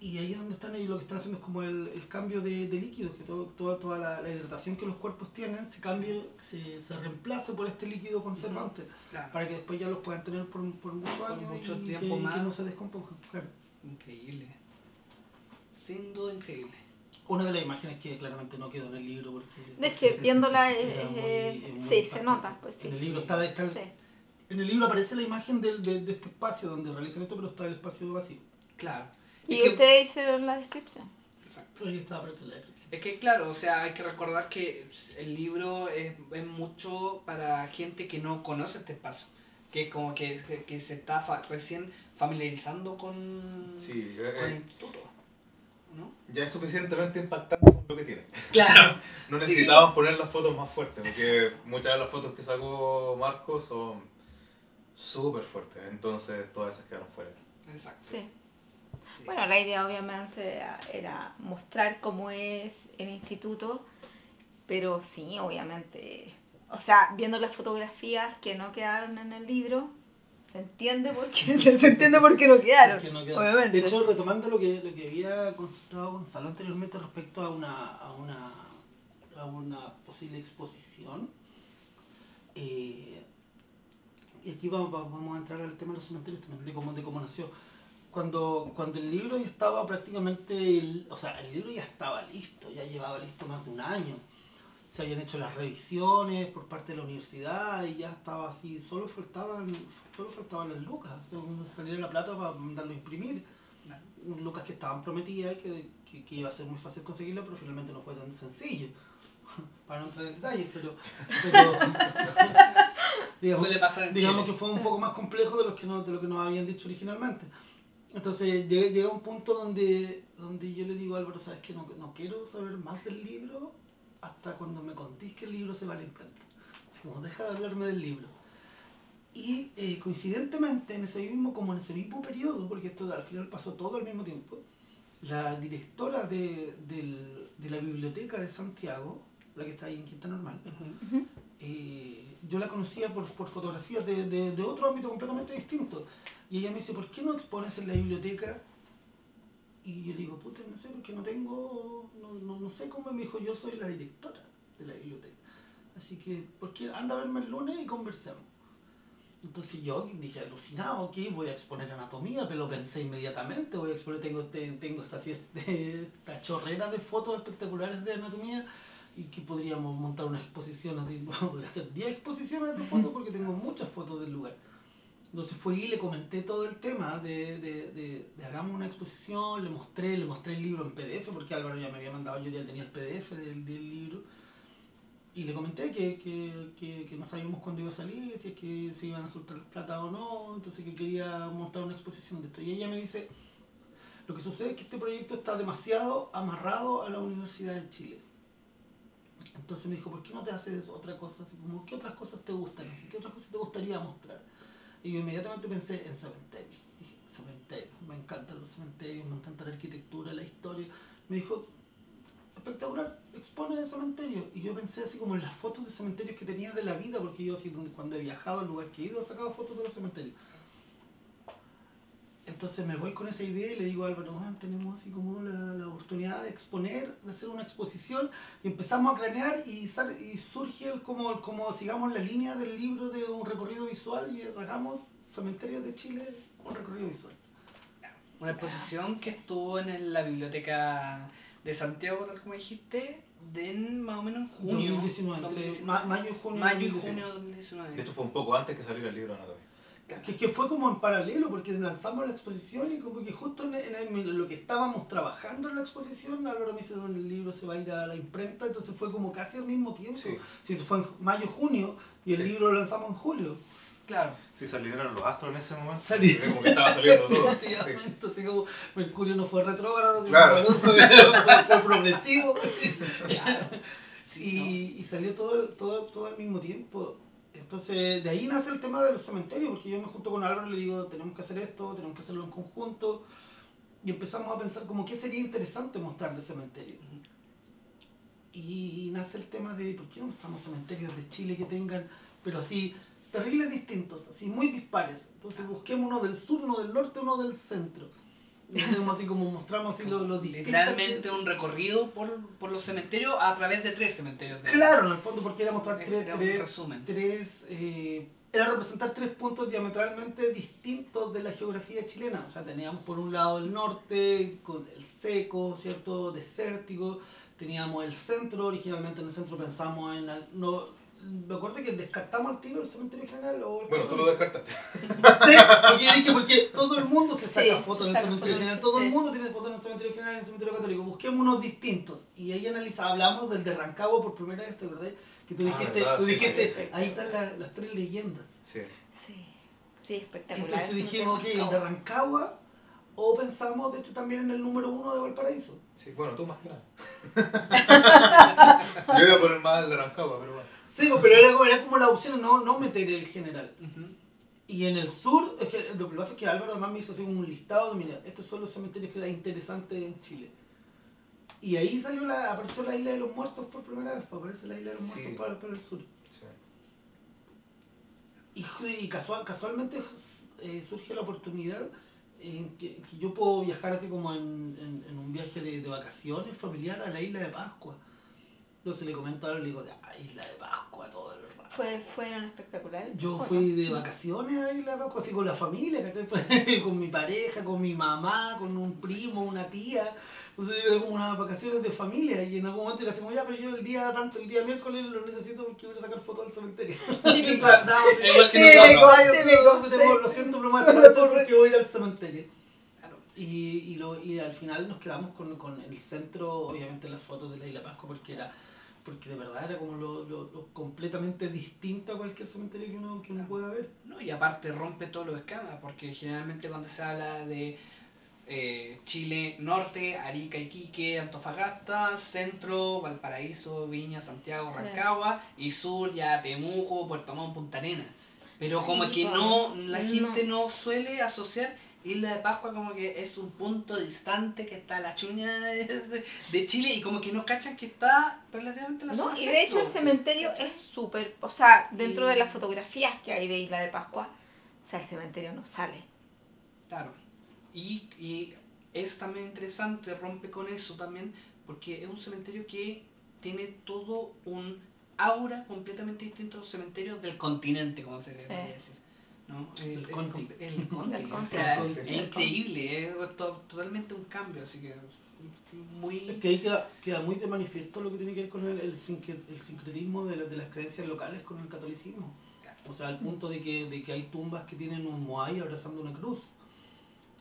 Y ahí es donde están ellos, lo que están haciendo es como el, el cambio de, de líquidos, que todo, toda, toda la, la hidratación que los cuerpos tienen se cambia, se, se reemplaza por este líquido conservante, Claro. para que después ya los puedan tener por, por muchos Por años mucho y, tiempo que, y más. que no se descompongan. Claro. Increíble. Sin duda increíble. Una de las imágenes que claramente no quedó en el libro porque... Es que viéndola, muy- eh, muy sí, se nota. Pues sí. En el sí. libro está, está el- Sí. En el libro aparece la imagen del, de, de este espacio donde realizan esto, pero está el espacio vacío. Claro. Y Es que- ustedes hicieron la descripción. Exacto. Ahí está, aparece en la descripción. Es que claro, o sea, hay que recordar que el libro es, es mucho para gente que no conoce este espacio, que como que, que, que se está fa- recién familiarizando con, Sí, eh, con el eh, instituto, ¿no? ya es suficientemente impactante lo que tiene. Claro. No Sí. necesitábamos poner las fotos más fuertes, porque muchas de las fotos que sacó Marco son súper fuertes, entonces todas esas quedaron fuera. Exacto. Sí. Sí. Bueno, la idea obviamente era, era mostrar cómo es el instituto, pero sí, obviamente, o sea, viendo las fotografías que no quedaron en el libro, Se entiende por qué, se, se entiende por qué no quedaron, Que no queda- obviamente. De hecho, retomando lo que, lo que había consultado Gonzalo anteriormente respecto a una, a una, a una posible exposición, eh, y aquí vamos, vamos a entrar al tema de los cementerios también, de cómo, de cómo nació. Cuando, cuando el libro ya estaba prácticamente, el- o sea, el libro ya estaba listo, ya llevaba listo más de un año. Se habían hecho las revisiones por parte de la universidad y ya estaba así, solo faltaban, solo faltaban las lucas, salir la plata para mandarlo a imprimir. Lucas que estaban prometidas, que, que, que iba a ser muy fácil conseguirlo, pero finalmente no fue tan sencillo. Para no entrar en detalles, pero, pero digamos, Suele pasar en digamos Chile. que fue un poco más complejo de lo que, no, de lo que nos habían dicho originalmente. Entonces llega, llega un punto donde, donde yo le digo a Álvaro, sabes que no, no quiero saber más del libro hasta cuando me contéis que el libro se va a la imprenta. Así como deja de hablarme del libro. Y eh, coincidentemente, en ese mismo, como en ese mismo periodo, porque esto al final pasó todo al mismo tiempo, la directora de, del- de la biblioteca de Santiago, la que está ahí en Quinta Normal, Ujú. eh, yo la conocía por, por fotografías de, de- de otro ámbito completamente distinto. Y ella me dice, ¿por qué no expones en la biblioteca? Y yo digo, puta, no sé, porque no tengo, no, no, no sé cómo me dijo, yo soy la directora de la biblioteca. Así que, ¿por qué? Anda a verme el lunes y conversemos. Entonces yo dije, alucinado, ok, voy a exponer anatomía, pero lo pensé inmediatamente, voy a exponer, tengo, este, tengo esta, esta chorrera de fotos espectaculares de anatomía y que podríamos montar una exposición así, podría hacer 10 exposiciones de fotos porque tengo muchas fotos del lugar. Entonces fui y le comenté todo el tema de, de, de, de hagamos una exposición, le mostré, le mostré el libro en PDF porque Álvaro ya me había mandado, yo ya tenía el PDF del, del libro. Y le comenté que, que, que, que no sabíamos cuándo iba a salir, si es que se iban a soltar plata o no, entonces que quería montar una exposición de esto. Y ella me dice, lo que sucede es que este proyecto está demasiado amarrado a la Universidad de Chile. Entonces me dijo, ¿por qué no te haces otra cosa? Así como, ¿qué otras cosas te gustan? Así, ¿Qué otras cosas te gustaría mostrar? Y yo inmediatamente pensé en cementerios. Dije, cementerios, me encantan los cementerios, me encanta la arquitectura, la historia. Me dijo, espectacular, expone el cementerio. Y yo pensé así como en las fotos de cementerios que tenía de la vida, porque yo así cuando he viajado al lugar que he ido, he sacado fotos de los cementerios. Entonces me voy con esa idea y le digo a Álvaro, "Ah, tenemos así como la, la oportunidad de exponer, de hacer una exposición, y empezamos a cranear y, sale, y surge el, como, como sigamos la línea del libro de un recorrido visual y sacamos Cementerios de Chile, un recorrido visual. Una exposición que estuvo en la biblioteca de Santiago, tal como dijiste, de en más o menos en junio. 2019, entre 2019. ma- mayo y junio. Mayo y 2019. junio de 2019. Esto fue un poco antes que saliera el libro de anatomía. Que, que fue como en paralelo, porque lanzamos la exposición y como que justo en, el- en el- lo que estábamos trabajando en la exposición, Álvaro me dice, "Bueno, el libro se va a ir a la imprenta, entonces fue como casi al mismo tiempo. Sí. Sí, eso fue en mayo, junio, y el Sí. libro lo lanzamos en julio. Claro. Sí, salieron los astros en ese momento. Salí- Como que estaba saliendo todo. Sí. Efectivamente, así como Mercurio no fue retrógrado, Claro. fue, fue- fue- fue progresivo. Sí, y, y salió todo, todo, todo al mismo tiempo. Entonces, de ahí nace el tema de los cementerios, porque yo me junto con Álvaro y le digo, tenemos que hacer esto, tenemos que hacerlo en conjunto. Y empezamos a pensar como qué sería interesante mostrar de cementerio. Y nace el tema de, ¿por qué no mostramos cementerios de Chile que tengan, pero así, terribles distintos, así muy dispares? Entonces busquemos uno del sur, uno del norte, uno del centro. Y hacemos así como mostramos así los, los distintos. Literalmente un recorrido por, por los cementerios a través de tres cementerios. de- Claro, en el fondo, porque era mostrar tres, Era tres, resumen. tres, eh, era representar tres puntos diametralmente distintos de la geografía chilena. O sea, teníamos por un lado el norte, con el seco, ¿cierto? Desértico. Teníamos el centro, originalmente en el centro pensamos en... al- no, me acuerdo que descartamos al tiro el cementerio general o el Bueno, tú lo descartaste. Sí, porque yo dije, porque todo el mundo se saca Sí, fotos se en el cementerio general, todo sí. el mundo tiene fotos en el cementerio general y en el cementerio católico. Busquemos unos distintos. Y ahí analiza, hablamos del de Rancagua por primera vez, ¿te acordás? Que tú Ah, dijiste, verdad, tú sí, dijiste, sí, sí. ahí están la- las tres leyendas. Sí. Sí, sí, espectacular. Entonces dijimos, ok, el de Rancagua, o pensamos, de hecho, también en el número uno de Valparaíso. Sí, bueno, tú más que nada. Yo iba a poner más el de Rancagua, pero bueno. Sí, pues, pero era como, era como la opción, no, no meter el general. Ujú. Y en el sur, es que lo que pasa es que Álvaro además me hizo así como un listado de, mira, estos son los cementerios que eran interesantes en Chile. Y ahí salió la, apareció la isla de los muertos por primera vez, pues aparece la isla de los Sí. muertos para, para el sur. Sí. y, y casual, casualmente eh, surge la oportunidad en que, que yo puedo viajar así como en, en- en un viaje de, de vacaciones familiar a la isla de Pascua. Entonces le comento a él, le digo, ah, isla de Pascua, todo el rato. Fue, fueron espectaculares. Yo ¿o fui no? de vacaciones a Isla de Pascua, así con la familia, con mi pareja, con mi mamá, con un primo, una tía. Entonces era como unas vacaciones de familia y en algún momento era así como, ya, pero yo el día tanto, el día miércoles lo necesito porque voy a sacar fotos del cementerio. Mientras andaba, así, Igual que Sí, nosotros. igual. "Ay, yo Típico, solo- me tengo- sí. lo siento, pero por- porque voy a ir al cementerio. Claro. Y, y, lo, y al final nos quedamos con, con el centro, obviamente las fotos de la Isla Pascua, porque era porque de verdad era como lo, lo- lo completamente distinto a cualquier cementerio que uno, que uno pueda ver. No, y aparte rompe todos los esquemas, porque generalmente cuando se habla de eh, Chile Norte, Arica, Iquique, Antofagasta, Centro, Valparaíso, Viña, Santiago, Sí. Rancagua, y Sur ya Temuco, Puerto Montt, Punta Arenas. Pero Sí, como que no, la no. gente no suele asociar Isla de Pascua como que es un punto distante que está a la chuña de, Chile y como que no cachan que está relativamente en la No, zona y de hecho el cementerio es súper, o sea, dentro Y- de las fotografías que hay de Isla de Pascua, o sea, el cementerio no sale. Claro. Y, y es también interesante, rompe con eso también, porque es un cementerio que tiene todo un aura completamente distinto a los cementerios del continente, como se le Sí. podría decir. ¿No? El, El el conti. com- el conti, El o conti. sea, El conti. es increíble, es to- totalmente un cambio, así que muy... Es que ahí queda, queda muy de manifiesto lo que tiene que ver con el, el, sincre- el sincretismo de, la- de las creencias locales con el catolicismo. O sea, al punto de que, de que hay tumbas que tienen un moai abrazando una cruz.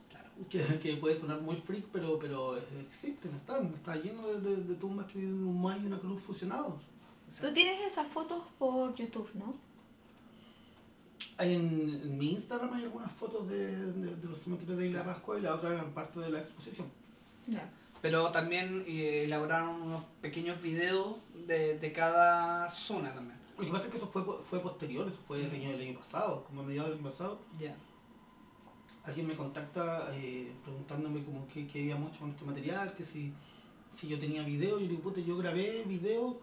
Claro. Que, que puede sonar muy freak, pero, pero existen, están. Está lleno de, de- de tumbas que tienen un moai y una cruz fusionados. Tú tienes esas fotos por YouTube, ¿no? Hay en, en mi Instagram hay algunas fotos de, de- de los cementerios de Isla Pascua y la otra eran parte de la exposición. Ya. Pero también eh, elaboraron unos pequeños videos de, de cada zona también. Lo que pasa es que eso fue, fue posterior, eso fue el año, el año pasado, como a mediados del año pasado. Ya. alguien me contacta eh, preguntándome como que, que había mucho con este material, que si, si yo tenía video, yo le digo, puta, yo grabé video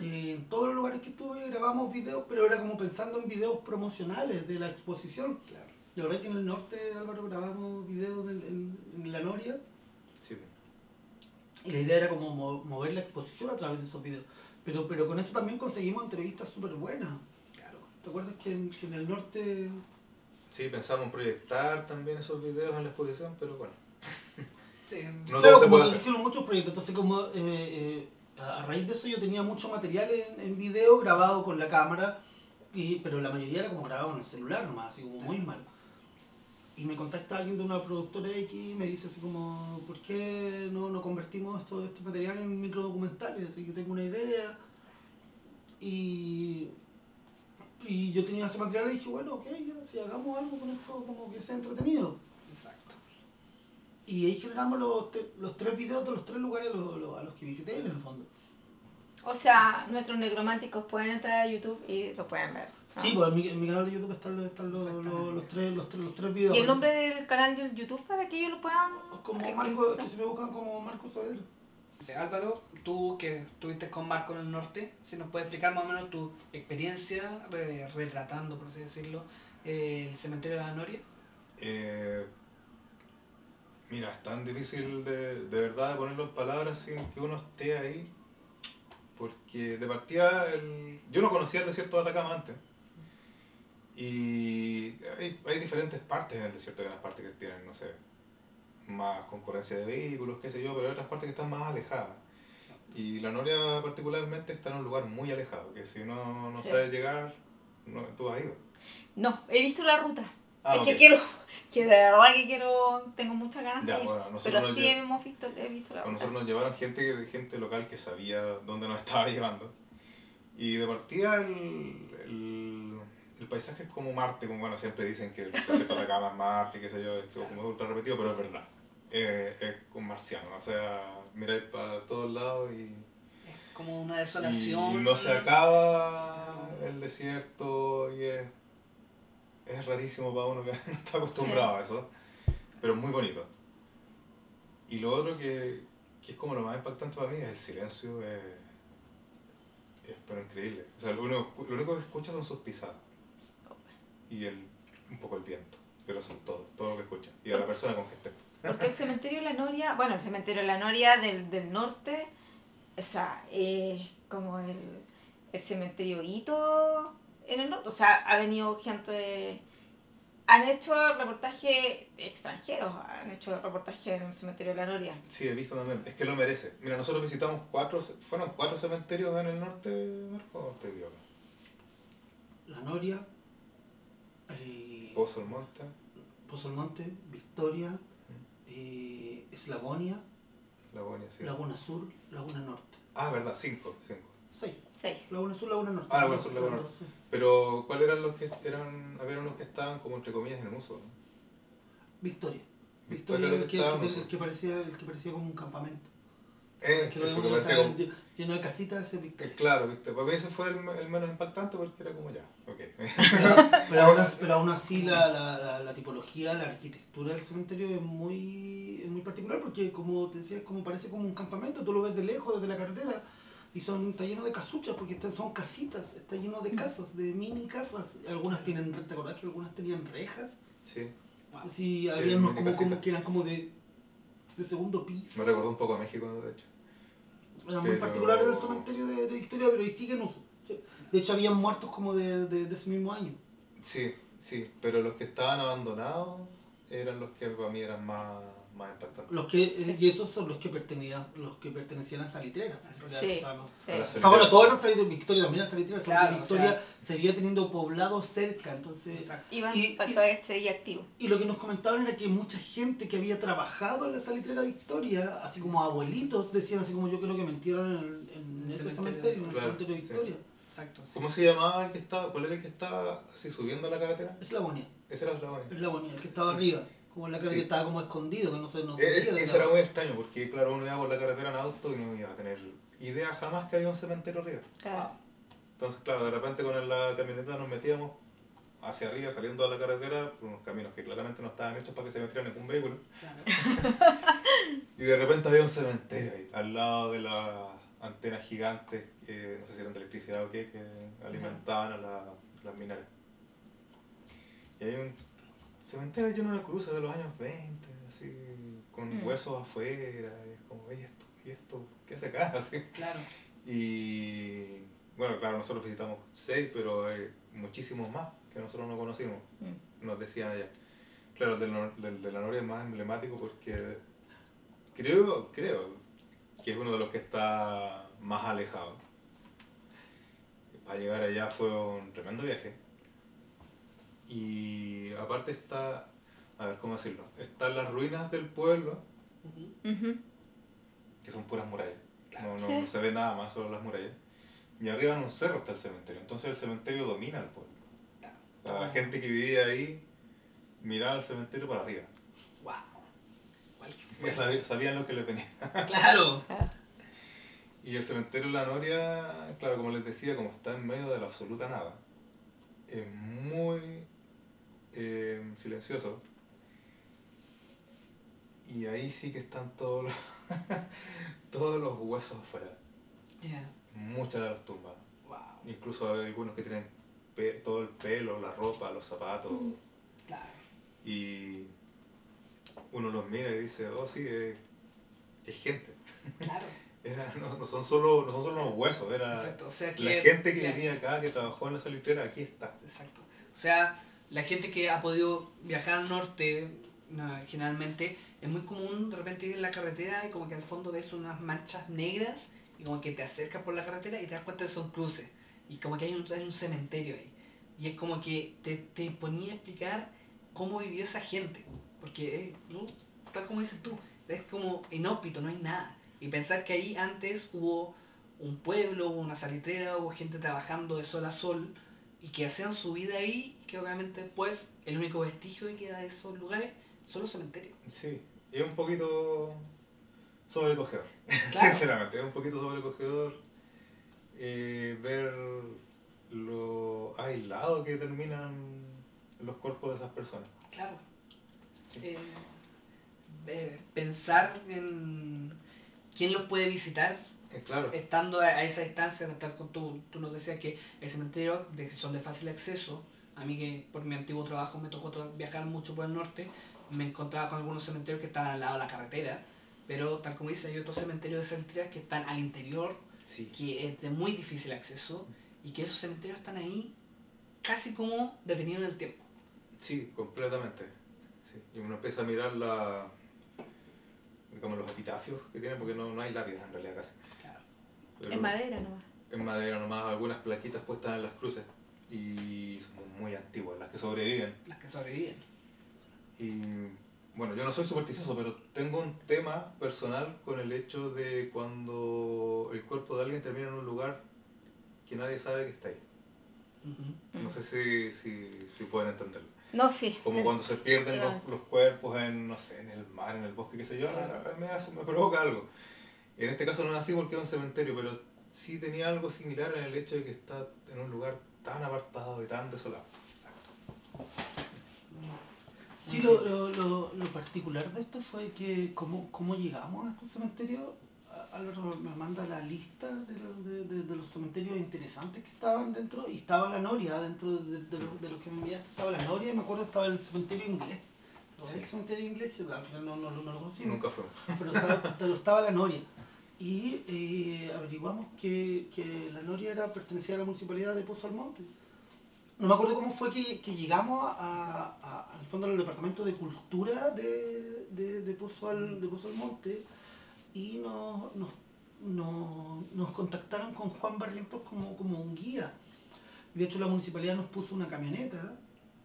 eh, en todos los lugares que estuve, grabamos videos, pero era como pensando en videos promocionales de la exposición. Claro. La verdad es que en el norte, Álvaro, grabamos videos del- en, en la Noria Sí. y la idea era como mo- mover la exposición a través de esos videos. Pero, pero con eso también conseguimos entrevistas súper buenas. Claro. ¿Te acuerdas que en, que en el norte Sí, pensamos en proyectar también esos videos en la exposición, pero bueno. Sí. No claro, se puede hacer. muchos proyectos, entonces como eh, eh, a raíz de eso yo tenía mucho material en, en video grabado con la cámara, y, pero la mayoría era como grabado en el celular nomás, así como muy mal. Y me contacta alguien de una productora X y me dice así como, ¿por qué no, no convertimos esto, este material en microdocumentales? Así que tengo una idea. Y, y yo tenía ese material y dije, bueno, ok, ya, si hagamos algo con esto como que sea entretenido. Y ahí generamos los, tre- los tres videos de los tres lugares a los, los- a los que visité en el fondo. O sea, nuestros necrománticos pueden entrar a YouTube y lo pueden ver. ¿no? Sí, pues en mi, en mi canal de YouTube están, los- están los, los, los tres, los, tres, los tres videos. ¿Y el nombre del canal de YouTube para que ellos lo puedan...? Como Marco, que se me buscan como Marco Saavedra. Eh, Álvaro, tú que estuviste con Marco en el norte, si nos puedes explicar más o menos tu experiencia re- retratando, por así decirlo, el cementerio de la Noria. Eh, mira, es tan difícil de, de verdad de ponerlo en palabras sin que uno esté ahí. Porque de partida, el- yo no conocía el desierto de Atacama antes. Y hay, hay diferentes partes en el desierto, hay unas partes que tienen, no sé, más concurrencia de vehículos, qué sé yo, pero hay otras partes que están más alejadas. Y la Noria particularmente está en un lugar muy alejado, que si uno no Sí. sabe llegar, no, tú has ido. No, he visto la ruta. Ah, es que quiero, que de verdad que quiero, tengo muchas ganas Ya, de ir. bueno, Pero sí lle- hemos visto, he visto la A ruta. nosotros nos llevaron gente, gente local que sabía dónde nos estaba llevando. Y de partida el, el, el paisaje es como Marte, como bueno, siempre dicen que el desierto de Atacama es Marte, qué sé yo, esto como ultra repetido, pero es verdad. Eh, es un marciano, o sea, miráis para todos lados y, Es como una y desolación. no se acaba el desierto y es, es rarísimo para uno que no está acostumbrado a eso, pero es muy bonito. Y lo otro que, que es como lo más impactante para mí es el silencio, es, es pero increíble. O sea, lo único, lo único que escuchas son sus pisadas. y el, un poco el viento. Pero es todo, todo lo que escuchan. Y a la persona con que esté. Porque el cementerio de la Noria, bueno, el cementerio de la Noria del, del norte, o sea, es como el, el cementerio hito en el norte. O sea, ha venido gente. Han hecho reportajes extranjeros, han hecho reportajes en el cementerio de la Noria. Sí, he visto también. Es que lo merece. Mira, nosotros visitamos cuatro, fueron cuatro cementerios en el norte, Marco, ¿o te equivocas? La Noria, eh, Pozo del Monte. Pozo del Monte, Victoria, eh, Eslavonia, Laguna, sí. Laguna Sur, Laguna Norte. Ah, verdad, cinco, cinco. Seis. Seis. Laguna Sur, Laguna Norte. Ah, Laguna Sur, Laguna Norte. sí. Pero, ¿cuáles eran los que eran? Había unos que estaban como entre comillas en uso. ¿no? Victoria. Victoria Victoria, el que el el parecía, el que parecía como un campamento. Eh, que lo eso que parecía como- lleno de casitas, ese es Victoria. Claro, viste. Para mí ese fue el, el menos impactante porque era como ya. Ok. Pero aún, pero aún así la, la, la, la tipología, la arquitectura del cementerio es muy, es muy particular porque como te decía, es como parece como un campamento, tú lo ves de lejos, desde la carretera, y son, está lleno de casuchas porque está- son casitas, está lleno de casas, de mini casas. Algunas tienen, ¿te acordás que algunas tenían rejas? sí. Sí, había unos como, como que eran como de, de segundo piso. Me recordó un poco a México, de hecho. Eran muy Pero- particulares del cementerio de, de Victoria, pero ahí siguen uso. sí. De hecho, habían muertos como de, de, de ese mismo año. Sí, sí. Pero los que estaban abandonados eran los que para mí eran más, más impactantes. Los que, y esos son los que pertenecían, los que pertenecían a salitreras. en Sí. Sí. Para O sea, bueno, todos eran salitreras, Victoria también era salitrera, Claro, que o Victoria sea- seguía teniendo poblado cerca, entonces... Exacto. Iban Y- para y- seguir activo. Y lo que nos comentaban era que mucha gente que había trabajado en la salitrera Victoria, así como abuelitos, decían así como yo creo que me entierran en, el ese cementerio. en el Claro, cementerio. Victoria. Exacto. sí. ¿Cómo se llamaba el que estaba? ¿Cuál era el que estaba así subiendo a la carretera? Es la bonía, Ese era la es la bonía, el que estaba arriba, como en la Sí. que estaba como escondido, que no se, no se Eh, veía es- Eso era muy extraño porque, claro, uno iba por la carretera en auto y no iba a tener idea jamás que había un cementerio arriba. Claro. Entonces, claro, de repente con la camioneta nos metíamos hacia arriba, saliendo a la carretera, por unos caminos que claramente no estaban hechos para que se metieran en un vehículo. Claro. Y de repente había un cementerio ahí, al lado de las antenas gigantes, que no sé si eran de electricidad o qué, que alimentaban a la- las mineras. Y hay un cementerio lleno de cruces de los años 20, así, con Mm. huesos afuera, y es como, ¿y esto? ¿Y esto? ¿Qué hace acá? Así. Claro. Y bueno, claro, nosotros visitamos seis, pero hay muchísimos más que nosotros no conocimos, Mm. nos decían allá. Claro, del de la Noria es más emblemático porque creo, creo que es uno de los que está más alejado. Para llegar allá fue un tremendo viaje. Y aparte está, a ver cómo decirlo, están las ruinas del pueblo, que son puras murallas. No, no, Sí. no se ve nada más, solo las murallas. Y arriba en un cerro está el cementerio. Entonces el cementerio domina el pueblo. O sea, la gente que vivía ahí miraba al cementerio para arriba. Wow. Que sabían lo que le venía. Claro. Claro. Y el cementerio de la Noria, claro, como les decía, como está en medio de la absoluta nada, es muy eh, silencioso. Y ahí sí que están todos los, todos los huesos afuera. Muchas de las tumbas. Wow. Incluso hay algunos que tienen todo el pelo, la ropa, los zapatos. Claro. Y uno los mira y dice, oh sí, es, es gente. Claro. Era- no, no son solo, no son solo unos huesos, era. O sea la gente que vivía acá, que trabajó en la salitrera, aquí está. Exacto. O sea, la gente que ha podido viajar al norte, no, generalmente, es muy común de repente ir en la carretera y como que al fondo ves unas manchas negras y como que te acercas por la carretera y te das cuenta que son cruces. Y como que hay un, hay un cementerio ahí. Y es como que te, te ponía a explicar cómo vivió esa gente. Porque, ¿no? tal como dices tú, es como inhóspito, no hay nada. Y pensar que ahí antes hubo un pueblo, hubo una salitrera, hubo gente trabajando de sol a sol y que hacían su vida ahí y que obviamente después el único vestigio que queda de esos lugares son los cementerios. Sí, es un poquito sobrecogedor, Claro. sinceramente, es un poquito sobrecogedor eh, ver lo aislado que terminan los cuerpos de esas personas. Claro. Eh, eh, pensar en quién los puede visitar claro, estando a, esa distancia, estar con tú, tú nos decías que el cementerio de- son de fácil acceso, A mí que por mi antiguo trabajo me tocó viajar mucho por el norte, me encontraba con algunos cementerios que estaban al lado de la carretera, pero tal como dice, hay otros cementerios de cementerios que están al interior, Sí. que es de muy difícil acceso, y que esos cementerios están ahí casi como detenidos en el tiempo. Sí, completamente. Sí. Y uno empieza a mirar la, los epitafios que tienen, porque no, no hay lápidas en realidad casi. Pero En madera nomás. En madera nomás, algunas plaquitas puestas en las cruces. Y son muy antiguas, las que sobreviven. Las que sobreviven. Y bueno, yo no soy supersticioso, pero tengo un tema personal con el hecho de cuando el cuerpo de alguien termina en un lugar que nadie sabe que está ahí. Ujú. No sé si, si, si pueden entenderlo. No, sí. Como cuando se pierden los, los cuerpos en, no sé, en el mar, en el bosque, qué sé yo, me, hace- me provoca algo. En este caso no es así porque es un cementerio, pero sí tenía algo similar en el hecho de que está en un lugar tan apartado y tan desolado. Exacto. Sí, lo, lo, lo, lo particular de esto fue que cómo, cómo llegamos a estos cementerios. Álvaro me manda la lista de, de, de- de los cementerios interesantes que estaban dentro y estaba la Noria dentro de, de, lo, de lo que me enviaste. Estaba la Noria y me acuerdo estaba el cementerio inglés. ¿Lo Sí. El cementerio inglés, al final no, no, no lo conocí. Nunca pero estaba, pero estaba la Noria. Y eh, averiguamos que, que la Noria era, pertenecía a la municipalidad de Pozo Almonte. No me acuerdo cómo fue que, que llegamos a, a- al fondo del departamento de cultura de, de, de Pozo, al, de Pozo Almonte y nos, nos, nos, contactaron con Juan Barrientos como, como un guía. De hecho la municipalidad nos puso una camioneta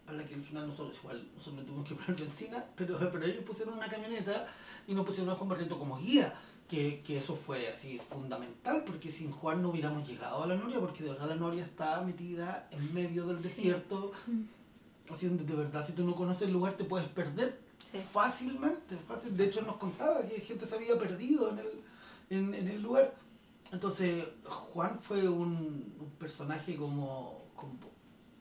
a la que al final nosotros igual nosotros tuvimos que poner benzina, pero, pero ellos pusieron una camioneta y nos pusieron a Juan Barrientos como guía. Que, que eso fue así fundamental, porque sin Juan no hubiéramos llegado a la Noria, porque de verdad la Noria está metida en medio del Sí. desierto. Mm. Así donde de verdad, si tú no conoces el lugar, te puedes perder Sí. fácilmente. Fácil. De hecho, nos contaba que gente se había perdido en el, en, en el lugar. Entonces, Juan fue un, un personaje como, como,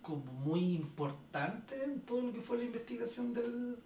como muy importante en todo lo que fue la investigación del,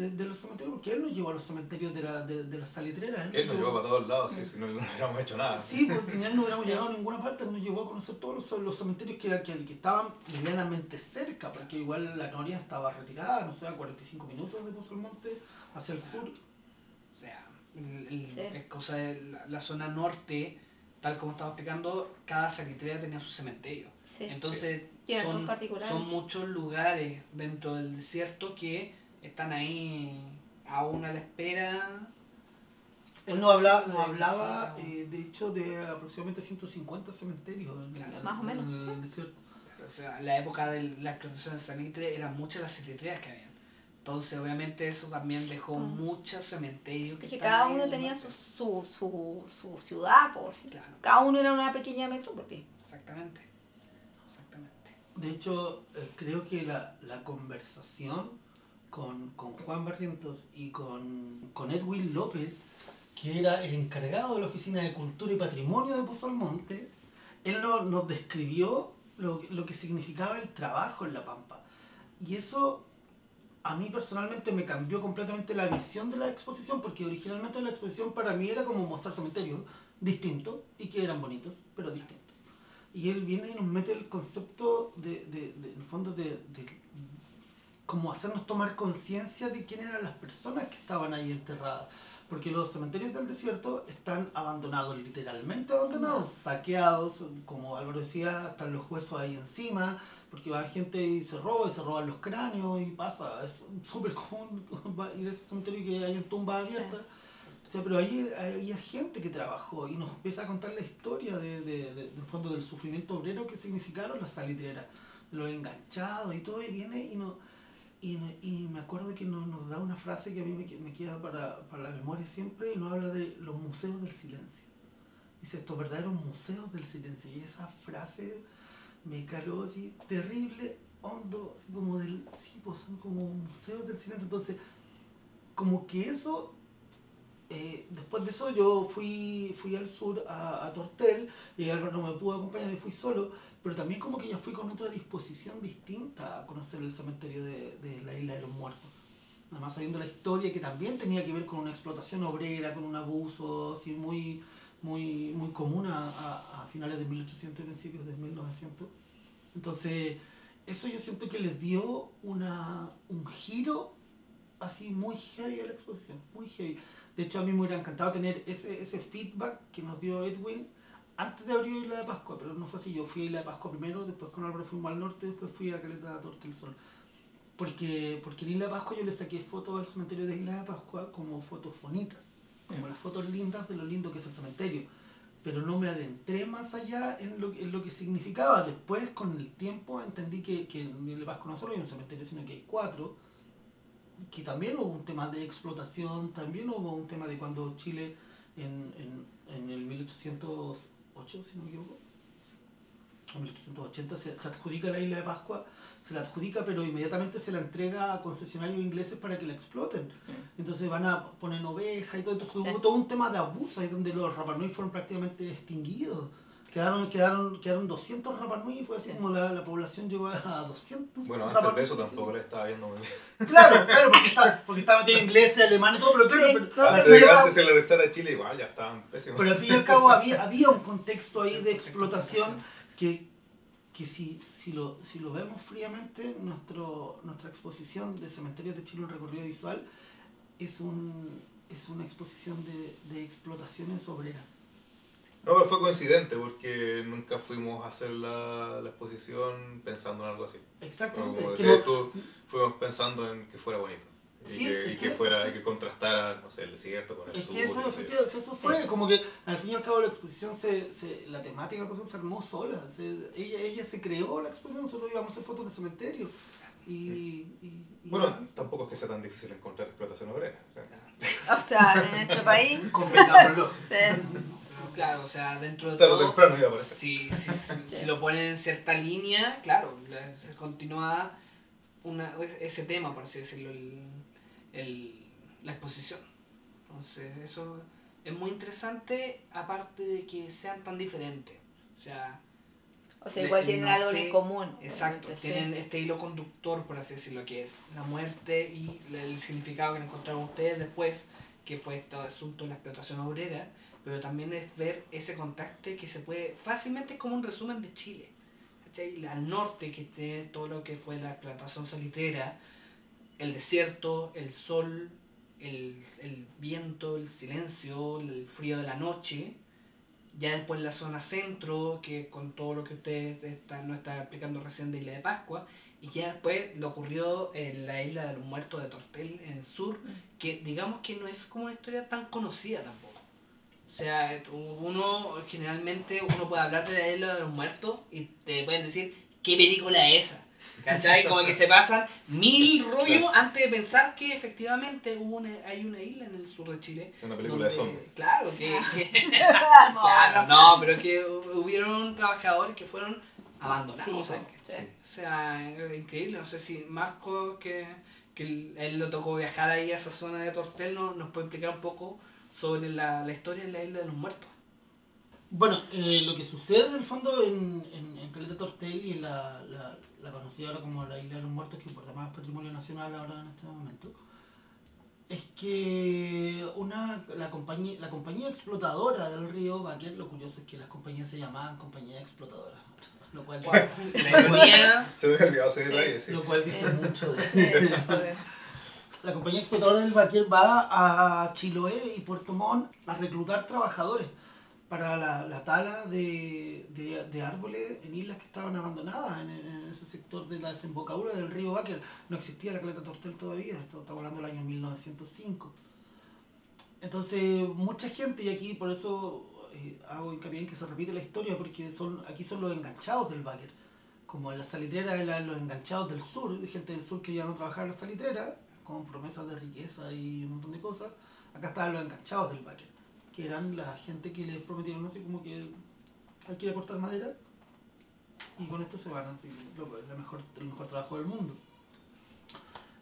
de, de los cementerios, porque él nos llevó a los cementerios de, la, de, de las salitreras. Él nos llevó- para todos lados, sí, si no, no hubiéramos hecho nada. Sí, pues sin él no hubiéramos llegado a ninguna parte, nos llevó a conocer todos los, los cementerios que, era- que, que estaban medianamente cerca, porque igual la Noria estaba retirada, no sé, a 45 minutos de Pozo Almonte hacia el sur. O sea, el- el- Sí. es cosa de la, la zona norte, tal como estaba explicando, cada salitrera tenía su cementerio. Sí. Entonces, en son, son muchos lugares dentro del desierto que están ahí aún a la espera. Él nos hablaba, Sí, nos hablaba sí. eh, de hecho, de aproximadamente 150 cementerios en, Claro. en- Más o menos, en el sí. desierto. O sea, la época de la explotación del salitre eran muchas las salitreras que habían. Entonces, obviamente, eso también dejó Mm. muchos cementerios que Es que cada uno tenía su, su, su, su ciudad, por sí. Claro, Cada uno era una pequeña metrópoli. exactamente. Exactamente. De hecho, eh, creo que la, la conversación con, con Juan Barrientos y con, con Edwin López, que era el encargado de la Oficina de Cultura y Patrimonio de Pozo Almonte, él no- nos describió lo, lo que significaba el trabajo en La Pampa. Y eso a mí personalmente me cambió completamente la visión de la exposición, porque originalmente la exposición para mí era como mostrar cementerios distintos y que eran bonitos, pero distintos. Y él viene y nos mete el concepto de, de, de- en el fondo, de, de como hacernos tomar conciencia de quién eran las personas que estaban ahí enterradas. Porque los cementerios del desierto están abandonados, literalmente abandonados, saqueados, como Álvaro decía, están los huesos ahí encima, porque va gente y se roba, y se roban los cráneos y pasa. Es súper común ir a ese cementerio y que hayan tumbas abiertas. O sea, pero ahí había gente que trabajó y nos empieza a contar la historia de, de, de- del fondo del sufrimiento obrero que significaron las salitreras, los enganchados y todo, y viene y no y, me- y me acuerdo que nos, nos da una frase que a mí me, me queda para, para la memoria siempre y nos habla de los museos del silencio. Dice estos verdaderos museos del silencio. Y esa frase me caló así terrible, hondo, así como del, sí, pues son como museos del silencio. Entonces, como que eso eh, después de eso yo fui, fui al sur a, a Tortel y Álvaro no me pudo acompañar y fui solo, pero también como que ya fui con otra disposición distinta a conocer el cementerio de, de la isla de los muertos. Nada más sabiendo la historia que también tenía que ver con una explotación obrera, con un abuso así muy, muy, muy común a, a- a finales de 1800 y principios de 1900. Entonces, eso yo siento que les dio una, un giro así muy heavy a la exposición, muy heavy. De hecho, a mí me hubiera encantado tener ese, ese feedback que nos dio Edwin antes de abrir Isla de Pascua, pero no fue así. Yo fui a Isla de Pascua primero, después con Álvaro fuimos al norte, después fui a Caleta de Torte del Sol. Porque, porque en Isla de Pascua yo le saqué fotos al cementerio de Isla de Pascua como fotos bonitas, como las fotos lindas de lo lindo que es el cementerio. Pero no me adentré más allá en lo, en lo que significaba. Después, con el tiempo, entendí que, que en Isla de Pascua no solo hay un cementerio, sino que hay cuatro que también hubo un tema de explotación, también hubo un tema de cuando Chile en, en, en el 1808, si no me equivoco, en 1880 se, se adjudica la isla de Pascua, se la adjudica pero inmediatamente se la entrega a concesionarios ingleses para que la exploten. Entonces van a poner ovejas y todo, entonces hubo todo un tema de abuso ahí donde los Rapanui fueron prácticamente extinguidos. Quedaron, quedaron, quedaron 200 Rapanui fue así Sí. como la, la población llegó a 200 Bueno, antes Rapa de eso tampoco le estaba viendo muy bien. Claro, claro, porque está, porque está metido inglés, alemán y todo, pero claro, Sí, pero, Antes de antes de regresar a Chile, igual ya estaban pésimos. pero al fin y al cabo había, había un contexto ahí de explotación que, que si, si, lo, si lo vemos fríamente, nuestro, nuestra exposición de Cementerios de Chile, un recorrido visual, es, un, es una exposición de, de explotaciones obreras. Fue coincidente porque nunca fuimos a hacer la, la exposición pensando en algo así. Exactamente. Como no- tú, fuimos pensando en que fuera bonito. Y Sí, que, y que que eso fuera, sí. que contrastara, no sé, el desierto con el Es sur. que eso, efectivamente, eso fue, como que al fin y al cabo la exposición, se, se, la temática de la exposición se armó sola, se- ella, ella se creó la exposición, nosotros íbamos a hacer fotos de cementerio. Y, y, y Bueno, nada, tampoco es que sea tan difícil encontrar explotación obrera. O sea, en este país. convengámoslo. sí. Claro, o sea, dentro de todo, temprano iba a aparecer. si, si, lo ponen en cierta línea, claro, continúa una, ese tema, por así decirlo, el, el- la exposición. Entonces, eso es muy interesante, aparte de que sean tan diferentes. O sea, O sea, igual tienen algo en común. Exacto, sí. tienen este hilo conductor, por así decirlo, que es la muerte y el significado que encontraron ustedes después, que fue este asunto de la explotación obrera, pero también es ver ese contraste que se puede fácilmente como un resumen de Chile. ¿cachai? Al norte, que tiene todo lo que fue la explotación salitrera, el desierto, el sol, el, el viento, el silencio, el frío de la noche. Ya después la zona centro, que con todo lo que ustedes están, nos están explicando recién de Isla de Pascua. Y ya después lo ocurrió en la isla de los muertos de Tortel, en el sur, que digamos que no es como una historia tan conocida tampoco. O sea, uno generalmente uno puede hablar de la isla de los muertos y te pueden decir qué película es esa. ¿Cachai? Como que se pasan mil rollos antes de pensar que efectivamente hubo una- hay una isla en el sur de Chile. Una película de zombies. Claro, que, que- No, claro, no. pero que hubieron trabajadores que fueron abandonados. Sí, o sea, sí. o sea, era increíble. No sé si Marco, que, que él- le tocó viajar ahí a esa zona de Tortel, ¿no? nos puede explicar un poco sobre la, la historia de la isla de los muertos. Bueno, eh, lo que sucede en el fondo en, en, en Caleta Tortel y en la, la, la conocida ahora como la Isla de los Muertos, que por demás es patrimonio nacional ahora en este momento, es que una, la, compañía, la compañía explotadora del río Baquer, lo curioso es que las compañías se llamaban compañías explotadoras, lo cual, La ironía, Se me había olvidado ese Sí. detalle, sí. lo cual dice mucho de joder. La compañía explotadora del Baquer va a Chiloé y Puerto Montt a reclutar trabajadores para la, la tala de, de, árboles en islas que estaban abandonadas en, en ese sector de la desembocadura del río Baquer. No existía la caleta Tortel todavía, esto estamos hablando del año 1905. Entonces, mucha gente, y aquí por eso eh, hago hincapié en que se repite la historia, porque son aquí son los enganchados del Baquer. Como en la salitrera eran los enganchados del sur, gente del sur que ya no trabajaba en la salitrera, con promesas de riqueza y un montón de cosas. Acá estaban los enganchados del Baquer, que eran la gente que les prometieron así como que hay que ir a cortar madera y con esto se van así, lo, la mejor, el mejor trabajo del mundo.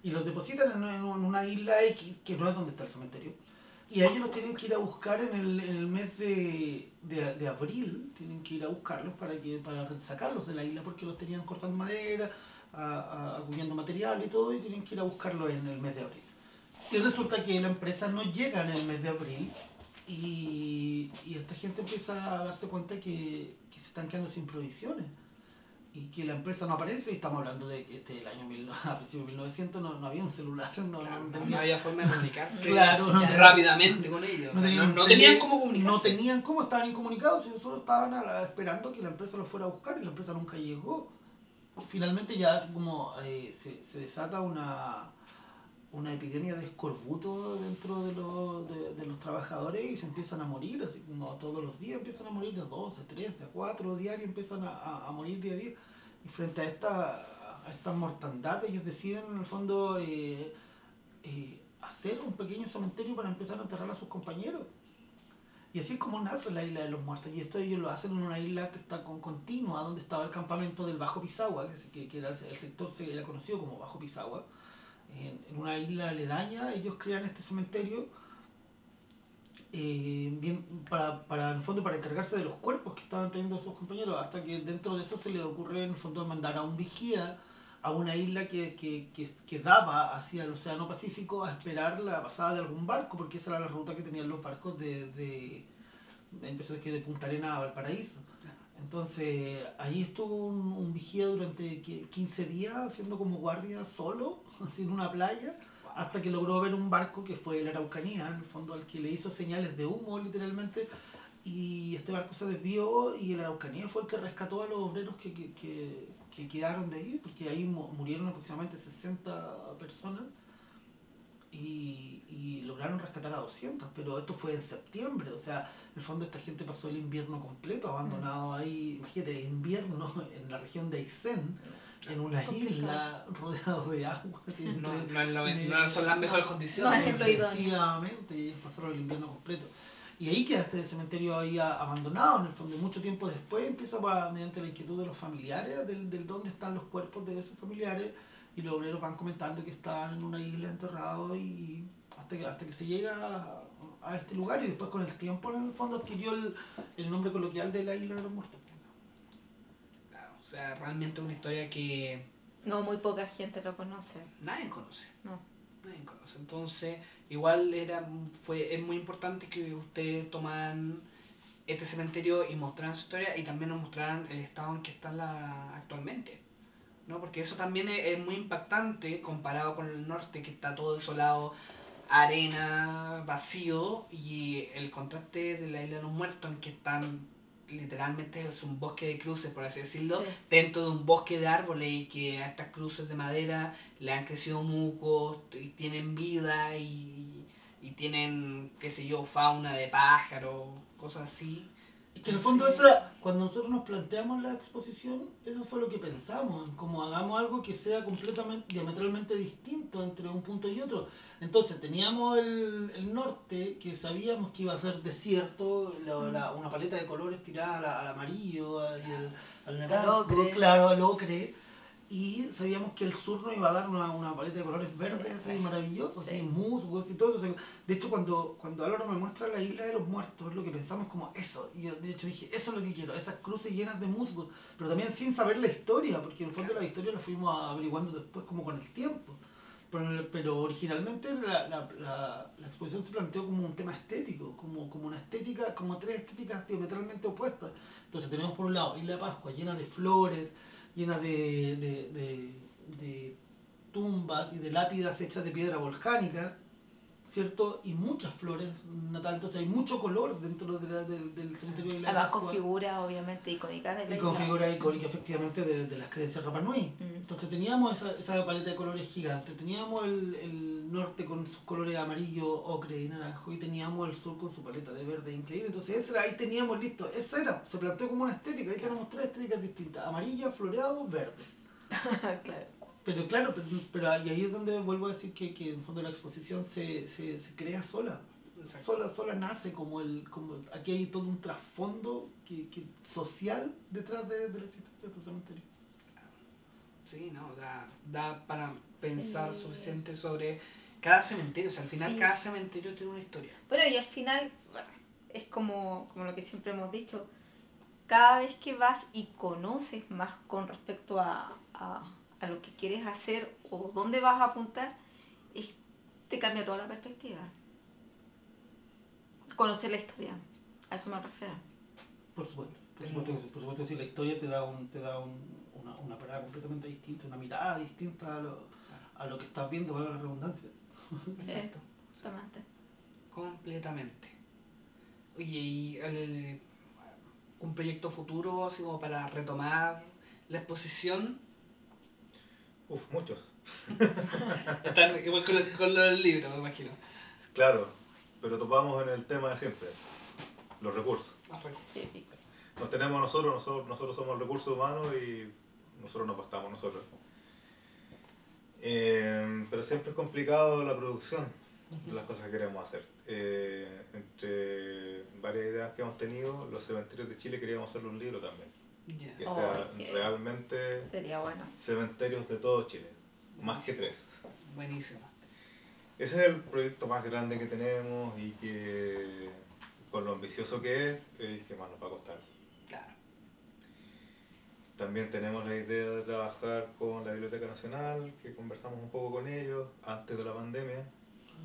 Y los depositan en, en una isla X, que no es donde está el cementerio. Y a ellos los tienen que ir a buscar en el, en el mes de, de, de abril, tienen que ir a buscarlos para que para sacarlos de la isla porque los tenían cortando madera, a- material y todo, y tienen que ir a buscarlos en el mes de abril. Y resulta que la empresa no llega en el mes de abril y, y esta gente empieza a darse cuenta que, que se están quedando sin provisiones. y que la empresa no aparece, y estamos hablando de que este el año mil, a principios de 1900 no, no había un celular, no, Claro, no no, había forma de comunicarse Claro, no- rápidamente con ellos. no tenían, tenían cómo comunicarse. No tenían cómo, estaban incomunicados, ellos solo estaban la- esperando que la empresa los fuera a buscar y la empresa nunca llegó. Finalmente ya así como eh, se, se desata una, una epidemia de escorbuto dentro de los, de, de los trabajadores y se empiezan a morir, así como todos los días empiezan a morir de dos, de tres, de cuatro diarios, empiezan a, a- a morir día a día. Y frente a esta, a esta mortandad ellos deciden en el fondo eh, eh, hacer un pequeño cementerio para empezar a enterrar a sus compañeros. Y así es como nace la isla de los muertos. Y esto ellos lo hacen en una isla que está con continua, donde estaba el campamento del Bajo Pisagua, que, que era el, el sector se era conocido como Bajo Pisagua. En, en una isla aledaña ellos crean este cementerio eh, bien, para, para, en el fondo, para encargarse de los cuerpos que estaban teniendo sus compañeros, hasta que dentro de eso se les ocurre en el fondo mandar a un vigía a una isla que, que, que, que daba hacia el Océano Pacífico a esperar la pasada de algún barco, porque esa era la ruta que tenían los barcos de, de, empezó que de Punta Arena a Valparaíso. Entonces, ahí estuvo un, un vigía durante ¿qué? 15 días haciendo como guardia solo, así en una playa, hasta que logró ver un barco que fue el Araucanía, en el fondo al que le hizo señales de humo literalmente, y este barco se desvió y el Araucanía fue el que rescató a los obreros que, que, que, que quedaron de ahí, porque ahí mu- murieron aproximadamente 60 personas y, y lograron rescatar a 200, pero esto fue en septiembre, o sea, en el fondo esta gente pasó el invierno completo abandonado ahí, imagínate, el invierno en la región de Aysén, en una isla rodeado de agua. No, no es lo- no son las mejores condiciones. Efectivamente, y ellos pasaron el invierno completo. Y ahí queda este cementerio ahí a- abandonado, en el fondo. Mucho tiempo después empieza pa- mediante la inquietud de los familiares, del, del dónde están los cuerpos de sus familiares, y los obreros van comentando que están en una isla enterrados y hasta que, hasta que se llega a, a este lugar y después con el tiempo en el fondo adquirió el, el nombre coloquial de la isla de los muertos. Claro, o sea, realmente una historia que No, muy poca gente lo conoce. nadie conoce. No. Entonces, igual era fue es muy importante que ustedes tomaran este cementerio y mostraran su historia y también nos mostraran el estado en que está la, actualmente. ¿no? Porque eso también es muy impactante comparado con el norte, que está todo desolado, arena, vacío, y el contraste de la isla de los muertos, en que están literalmente es un bosque de cruces, por así decirlo, Sí. dentro de un bosque de árboles y que a estas cruces de madera le han crecido mucos y tienen vida y, y tienen, qué sé yo, fauna de pájaros, cosas así. Es que en el fondo Sí. esa, cuando nosotros nos planteamos la exposición, eso fue lo que pensamos, en como hagamos algo que sea completamente, diametralmente distinto entre un punto y otro. Entonces teníamos el, el norte, que sabíamos que iba a ser desierto, la- la- una paleta de colores tirada al, al amarillo, al, al naranjo, ocre. claro, al ocre. Y sabíamos que el sur nos iba a dar una, una paleta de colores verdes, así maravillosos, así Sí. musgos y todo eso. De hecho, cuando, cuando Álvaro me muestra la isla de los muertos, lo que pensamos como eso. Y yo, de hecho, dije, eso es lo que quiero, esas cruces llenas de musgos. Pero también sin saber la historia, porque en el fondo la historia la fuimos averiguando después, como con el tiempo. Pero, pero originalmente la, la, la, la exposición se planteó como un tema estético, como, como una estética, como tres estéticas diametralmente opuestas. Entonces tenemos por un lado Isla Pascua llena de flores, llena de, de, de tumbas y de lápidas hechas de piedra volcánica, ¿cierto? Y muchas flores natal, entonces hay mucho color dentro de la- del, del cementerio de la Además con figuras obviamente icónicas de la Y con figuras icónicas efectivamente de, de las creencias Rapa Nui. Mm. Entonces teníamos esa, esa paleta de colores gigante, teníamos el, el norte con sus colores amarillo, ocre y naranjo, y teníamos el sur con su paleta de verde increíble. Entonces ese era- ahí teníamos listo, esa era, se planteó como una estética, ahí tenemos tres estéticas distintas, amarilla, floreado, verde. claro. Pero claro, pero, pero ahí ahí es donde vuelvo a decir que, que en el fondo la exposición se, se, se crea sola. Exacto. Sola, sola nace como el, como aquí hay todo un trasfondo que, que social detrás de, de la existencia de este cementerio. Sí, no, da, da para pensar Sí. suficiente sobre cada cementerio. O sea, al final Sí. cada cementerio tiene una historia. Bueno, y al final es como, como lo que siempre hemos dicho, cada vez que vas y conoces más con respecto a, a, a lo que quieres hacer o dónde vas a apuntar, es- te cambia toda la perspectiva. Conocer la historia, a eso me refiero. Por supuesto, por supuesto que sí, por supuesto que sí, la historia te da un, te da un, un una, una parada completamente distinta, una mirada distinta a lo, a lo que estás viendo, valga la redundancia. Exacto. Justamente. Completamente. Oye, ¿y el- un proyecto futuro, así como para retomar la exposición? Uf, muchos. Están igual con, el- con lo del libro, me imagino. Claro, pero topamos en el tema de siempre, los recursos. Más recursos. Nos tenemos nosotros, nosotros, nosotros somos recursos humanos y nosotros nos bastamos nosotros. Eh, pero siempre es complicado la producción de las cosas que queremos hacer. Eh, entre varias ideas que hemos tenido, los cementerios de Chile queríamos hacerle un libro también, Que Oh, sea realmente Sería bueno. cementerios de todo Chile, más que tres. Buenísimo. Ese es el proyecto más grande que tenemos y que con lo ambicioso que es, es que más nos va a costar. Claro. También tenemos la idea de trabajar con la Biblioteca Nacional, que conversamos un poco con ellos antes de la pandemia.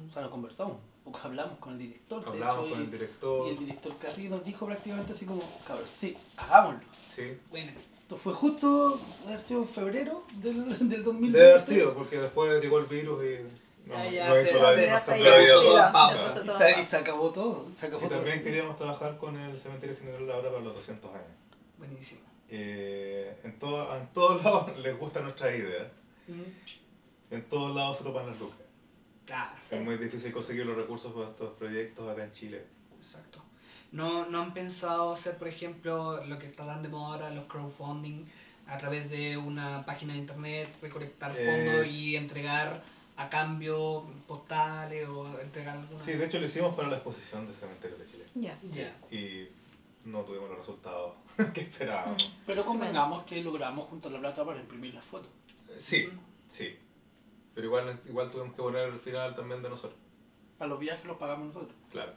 O sea, lo conversamos, porque hablamos con el director, de Hablamos hecho, con y, el director. y el director casi nos dijo prácticamente así como, cabrón, sí, hagámoslo. Sí. Bueno, Esto fue justo, haber sido en febrero del, del 2020. Debe haber sido, porque después llegó el virus y no, Ah, ya, no se- hizo la, se- se todo pausa. Y se, en y se acabó todo. Se acabó Y todo. también queríamos trabajar con el Cementerio General ahora para los 200 años. buenísimo. Eh, en, todo- en todos lados les gusta nuestra idea. En todos lados se topan las lucas. Claro, Sí. Es muy difícil conseguir los recursos para estos proyectos acá en Chile. ¿No, ¿No han pensado hacer, por ejemplo, lo que está tan de moda ahora, los crowdfunding, a través de una página de internet, recolectar fondos Es- y entregar a cambio postales o entregar alguna... Sí, de hecho lo hicimos para la exposición de Cementerios de Chile. Ya. Ya. Y no tuvimos los resultados que esperábamos. Mm. Pero convengamos que logramos junto a la plata para imprimir las fotos. Sí, sí. Pero igual, igual tuvimos que poner el final también de nosotros. Para los viajes los pagamos nosotros. Claro.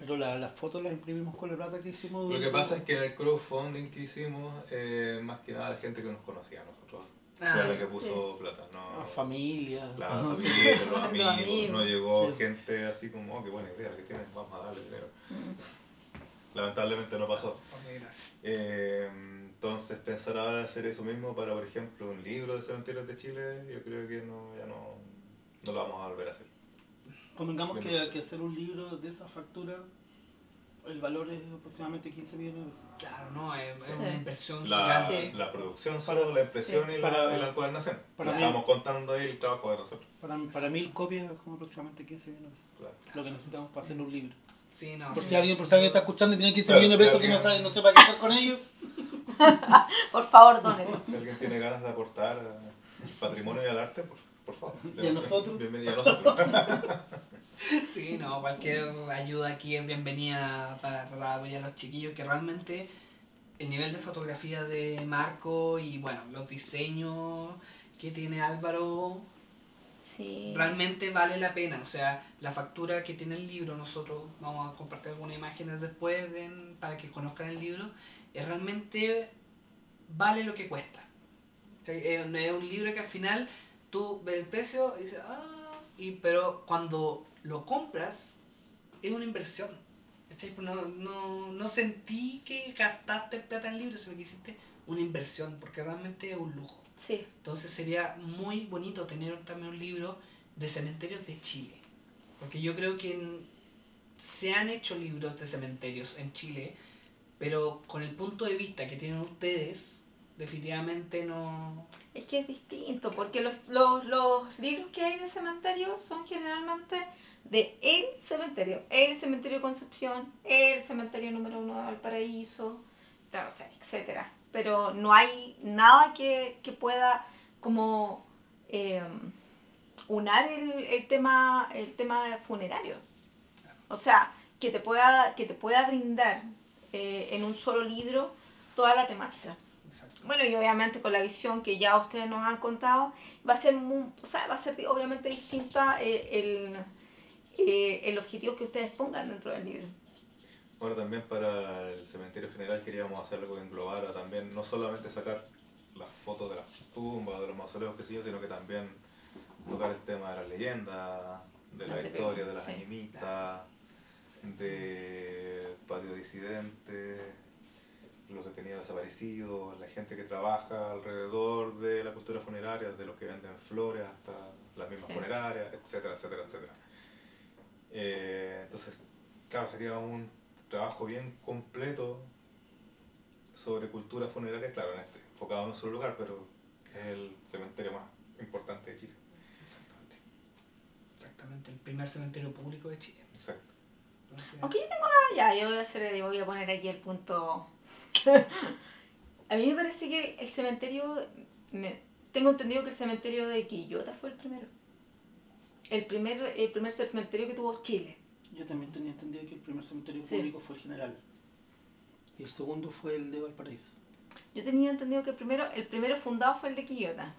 Pero la- las fotos las imprimimos con la plata que hicimos. Lo que pasa es que en el crowdfunding que hicimos, eh, más que nada la gente que nos conocía a nosotros Ah, fue la que puso plata. No, La familia. la familia, los Los amigos. amigos. No llegó Sí. gente así como, oh, qué buena idea que tienes, vamos a darle dinero. Mm. Lamentablemente no pasó. ok, gracias. Eh, entonces pensar ahora hacer eso mismo para, por ejemplo, un libro de cementerios de Chile, yo creo que no, ya no, no lo vamos a volver a hacer. Convengamos que, que hacer un libro de esa factura, el valor es aproximadamente 15 millones de pesos. Claro, no, es, es Sí. una inversión La, gigante. la producción solo, la impresión Sí. y, la, Para- y la encuadernación. para mí- Estamos contando ahí el trabajo de nosotros. Para, para mil copias es como aproximadamente 15 millones de pesos. Claro. Lo que necesitamos para hacer un libro. Sí, no, Por sí, si alguien, por sí. si alguien está escuchando y tiene 15 Claro, millones de si pesos que no, sabe, no sepa qué hacer con ellos. Por favor, dónenlo. Si alguien tiene ganas de aportar al patrimonio y al arte, por, por favor. Y a nosotros. Bienvenido a nosotros. Sí, no, cualquier ayuda aquí es bienvenida para tratar de a los chiquillos que realmente el nivel de fotografía de Marco y bueno, los diseños que tiene Álvaro Sí. realmente vale la pena. O sea, la factura que tiene el libro, nosotros vamos a compartir algunas imágenes después de- para que conozcan el libro, es realmente vale lo que cuesta. O sea, es un- es un libro que al final tú ves el precio y dices, ah, y, pero cuando lo compras es una inversión. Pues No, no, no sentí que gastaste plata en el libro, sino que hiciste una inversión, porque realmente es un lujo. Sí. Entonces sería muy bonito tener también un libro de cementerios de Chile. Porque yo creo que en- se han hecho libros de cementerios en Chile, pero con el punto de vista que tienen ustedes, definitivamente no... Es que es distinto, porque los, los, los libros que hay de cementerio son generalmente de el cementerio, el cementerio Concepción, el cementerio número uno de Valparaíso, tal, o sea, etc. Pero no hay nada que, que pueda como eh, unar el, el tema, el tema funerario. O sea, que te pueda, que te pueda brindar eh, en un solo libro toda la temática. Bueno, y obviamente con la visión que ya ustedes nos han contado, va a ser, muy, o sea, va a ser obviamente distinta eh, el, eh, el objetivo que ustedes pongan dentro del libro. Bueno, también para el cementerio general queríamos hacer algo que englobara también, no solamente sacar las fotos de las tumbas, de los mausoleos, que sí, sino que también tocar el tema de las leyendas, de la historia de las sí. animitas, de patio disidente, los detenidos desaparecidos, la gente que trabaja alrededor de la cultura funeraria, desde los que venden flores hasta las mismas Sí. funerarias, etcétera, etcétera, etcétera. Eh, entonces, claro, sería un trabajo bien completo sobre cultura funeraria, claro, en este, enfocado en un solo lugar, pero es el cementerio más importante de Chile. Exactamente. Exactamente, el primer cementerio público de Chile. Exacto. Yo tengo una. Ya, yo voy a, hacer, voy a poner aquí el punto. A mí me parece que el cementerio. me- tengo entendido que el cementerio de Quillota fue el primero. El primer, el primer cementerio que tuvo Chile. Yo también tenía entendido que el primer cementerio Sí. público fue el general. Y el segundo fue el de Valparaíso. Yo tenía entendido que el primero, el primero fundado fue el de Quillota.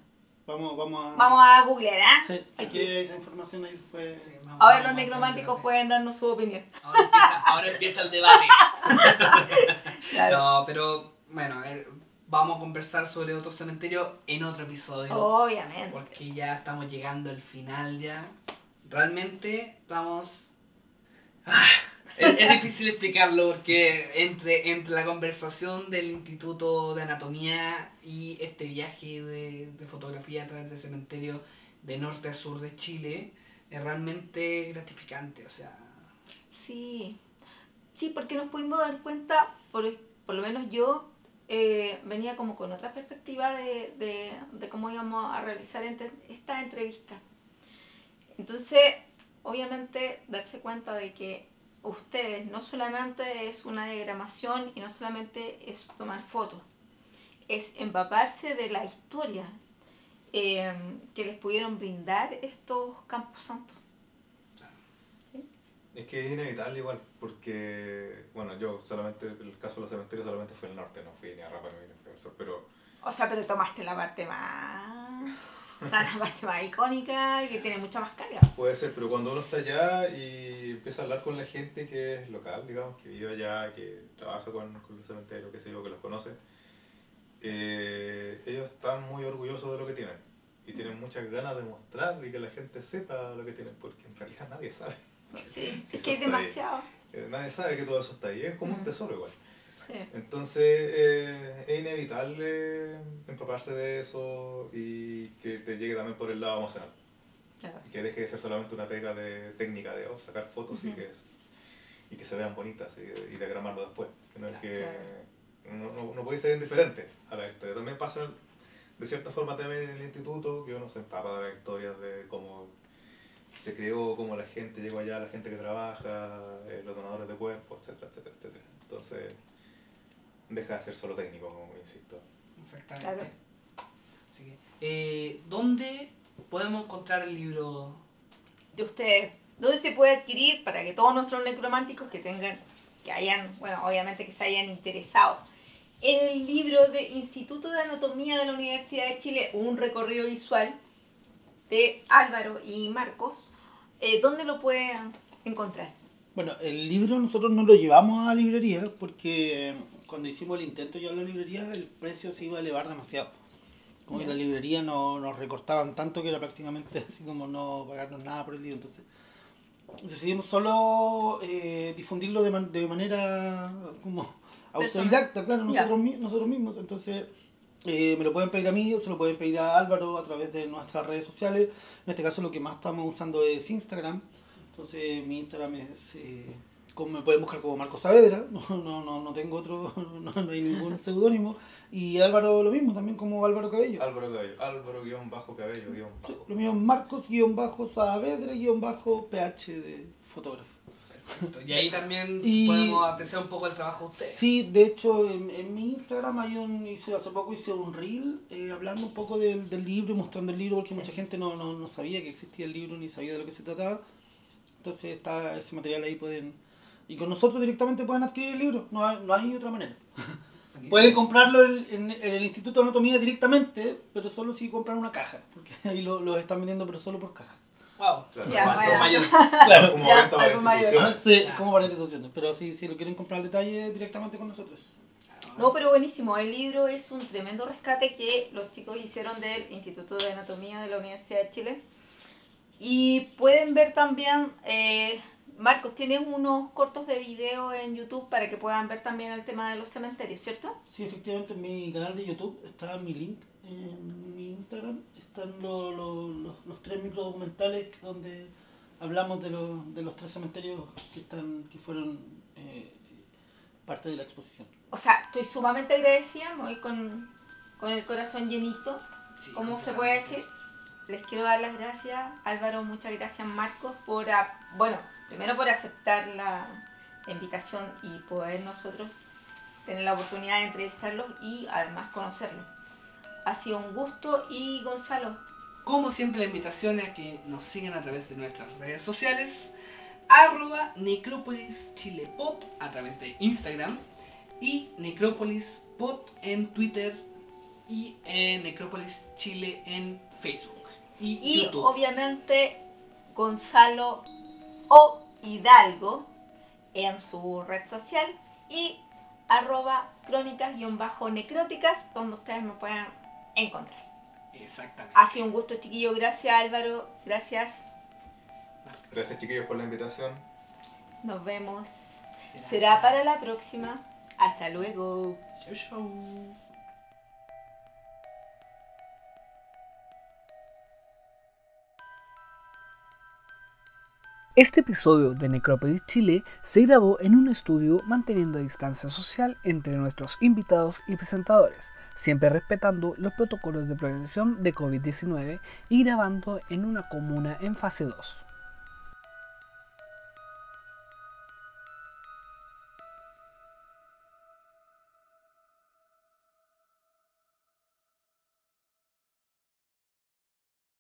Vamos, vamos a. Vamos a googlear, ¿ah? Sí, aquí hay esa información ahí después. sí, vamos- Ahora vamos los necrománticos pueden darnos su opinión. Ahora empieza, ahora empieza el debate. Claro. No, pero bueno, eh, vamos a conversar sobre otro cementerio en otro episodio. Obviamente. Porque ya estamos llegando al final ya. Realmente estamos... Ah, es, es difícil explicarlo porque entre, entre la conversación del Instituto de Anatomía y este viaje de, de fotografía a través del cementerio de norte a sur de Chile es realmente gratificante. O sea, Sí, sí, porque nos pudimos dar cuenta, por, por lo menos yo eh, venía como con otra perspectiva de, de, de cómo íbamos a realizar esta entrevista. Entonces, obviamente, darse cuenta de que ustedes no solamente es una diagramación y no solamente es tomar fotos, es empaparse de la historia eh, que les pudieron brindar estos campos santos. Es que es inevitable igual, porque, bueno, yo solamente, el caso de los cementerios solamente fue el norte, no fui ni a Rapa ni a pero O sea, pero tomaste la parte más. O sea, la parte más icónica y que tiene mucha más carga. puede ser, pero cuando uno está allá y empieza a hablar con la gente que es local, digamos, que vive allá, que trabaja con, con el cementerio, que sé yo, que los conoce, eh, ellos están muy orgullosos de lo que tienen y tienen muchas ganas de mostrar y que la gente sepa lo que tienen, porque en realidad nadie sabe. Sí, Que es que hay está ahí. demasiado. Eh, Nadie sabe que todo eso está ahí, es como un Mm. tesoro igual. Sí. Entonces eh, es inevitable empaparse de eso y que te llegue también por el lado emocional. claro. Y que deje de ser solamente una pega de técnica de oh, sacar fotos y, que, y que se vean bonitas y, y diagramarlo después. No es que no, no, no puede ser indiferente a la historia. También pasa de cierta forma también en el instituto que uno se empapa de las historias de cómo se creó, cómo la gente llegó allá, la gente que trabaja, eh, los donadores de cuerpos, etcétera, etcétera, etcétera. Entonces deja de ser solo técnico, como insisto. exactamente. Claro. Así que, eh, ¿Dónde podemos encontrar el libro? De ustedes, ¿dónde se puede adquirir para que todos nuestros necrománticos que tengan, que hayan, bueno, obviamente que se hayan interesado en el libro de Instituto de Anatomía de la Universidad de Chile, un recorrido visual de Álvaro y Marcos, eh, ¿dónde lo pueden encontrar? Bueno, el libro nosotros no lo llevamos a librería porque cuando hicimos el intento de llevarlo a la librería el precio se iba a elevar demasiado. Como que Ya. la librería no, nos recortaban tanto que era prácticamente así como no pagarnos nada por el libro. Entonces decidimos solo eh, difundirlo de, man- de manera como autodidacta, claro, Ya. nosotros, mi- nosotros mismos. Entonces eh, me lo pueden pedir a mí o se lo pueden pedir a Álvaro a través de nuestras redes sociales. En este caso lo que más estamos usando es Instagram. Entonces mi Instagram es... eh, como me pueden buscar como Marco Saavedra, no, no, no, no tengo otro, no, no hay ningún seudónimo. Y Álvaro lo mismo, también como Álvaro Cabello. Álvaro Cabello, Álvaro guion bajo cabello guion Sí, bajo. lo mío es Marcos guion bajo Saavedra guion bajo PH de fotógrafo. Y ahí también Y- podemos apreciar un poco el trabajo de ustedes. Sí, de hecho en, en mi Instagram hay un, hice, hace poco hice un reel eh, hablando un poco del, del libro, y mostrando el libro porque Sí. mucha gente no, no, no sabía que existía el libro ni sabía de lo que se trataba. Entonces está ese material ahí pueden... Y con nosotros directamente pueden adquirir el libro, no hay, no hay otra manera. Pueden comprarlo en, en- en el Instituto de Anatomía directamente, pero solo si compran una caja, porque ahí lo, lo están vendiendo pero solo por cajas. Wow. Claro, Ya, bueno. mayor. Claro. como Ya, venta para instituciones. Sí, Ya. como para instituciones, pero si, si lo quieren comprar al detalle directamente con nosotros. No, pero buenísimo. El libro es un tremendo rescate que los chicos hicieron del Instituto de Anatomía de la Universidad de Chile. Y pueden ver también, eh, Marcos, tienes unos cortos de video en YouTube para que puedan ver también el tema de los cementerios, ¿cierto? Sí, efectivamente, en mi canal de YouTube está mi link en mi Instagram. Están lo- lo- los, los tres microdocumentales donde hablamos de, los de los tres cementerios que, están, que fueron eh, parte de la exposición. O sea, estoy sumamente agradecida, voy con, con el corazón llenito, Sí, ¿cómo se puede decir? Les quiero dar las gracias, Álvaro, muchas gracias, Marcos, por, a- bueno, primero por aceptar la, invitación y poder nosotros tener la oportunidad de entrevistarlos y además conocerlos. Ha sido un gusto y Gonzalo, Como siempre, la invitación es a que nos sigan a través de nuestras redes sociales, arroba Necrópolis Chile Pod a través de Instagram y Necrópolis Pod en Twitter y eh, Necrópolis Chile en Facebook y, y YouTube. obviamente Gonzalo o Hidalgo en su red social y arroba crónicas-necróticas donde ustedes me puedan encontrar. Exactamente. Ha sido un gusto chiquillo, gracias Álvaro, gracias, Gracias chiquillos por la invitación. nos vemos. Será para la próxima. Hasta luego. Chau, chau. Este episodio de Necrópolis Chile se grabó en un estudio manteniendo distancia social entre nuestros invitados y presentadores, siempre respetando los protocolos de prevención de COVID-19 y grabando en una comuna en fase 2.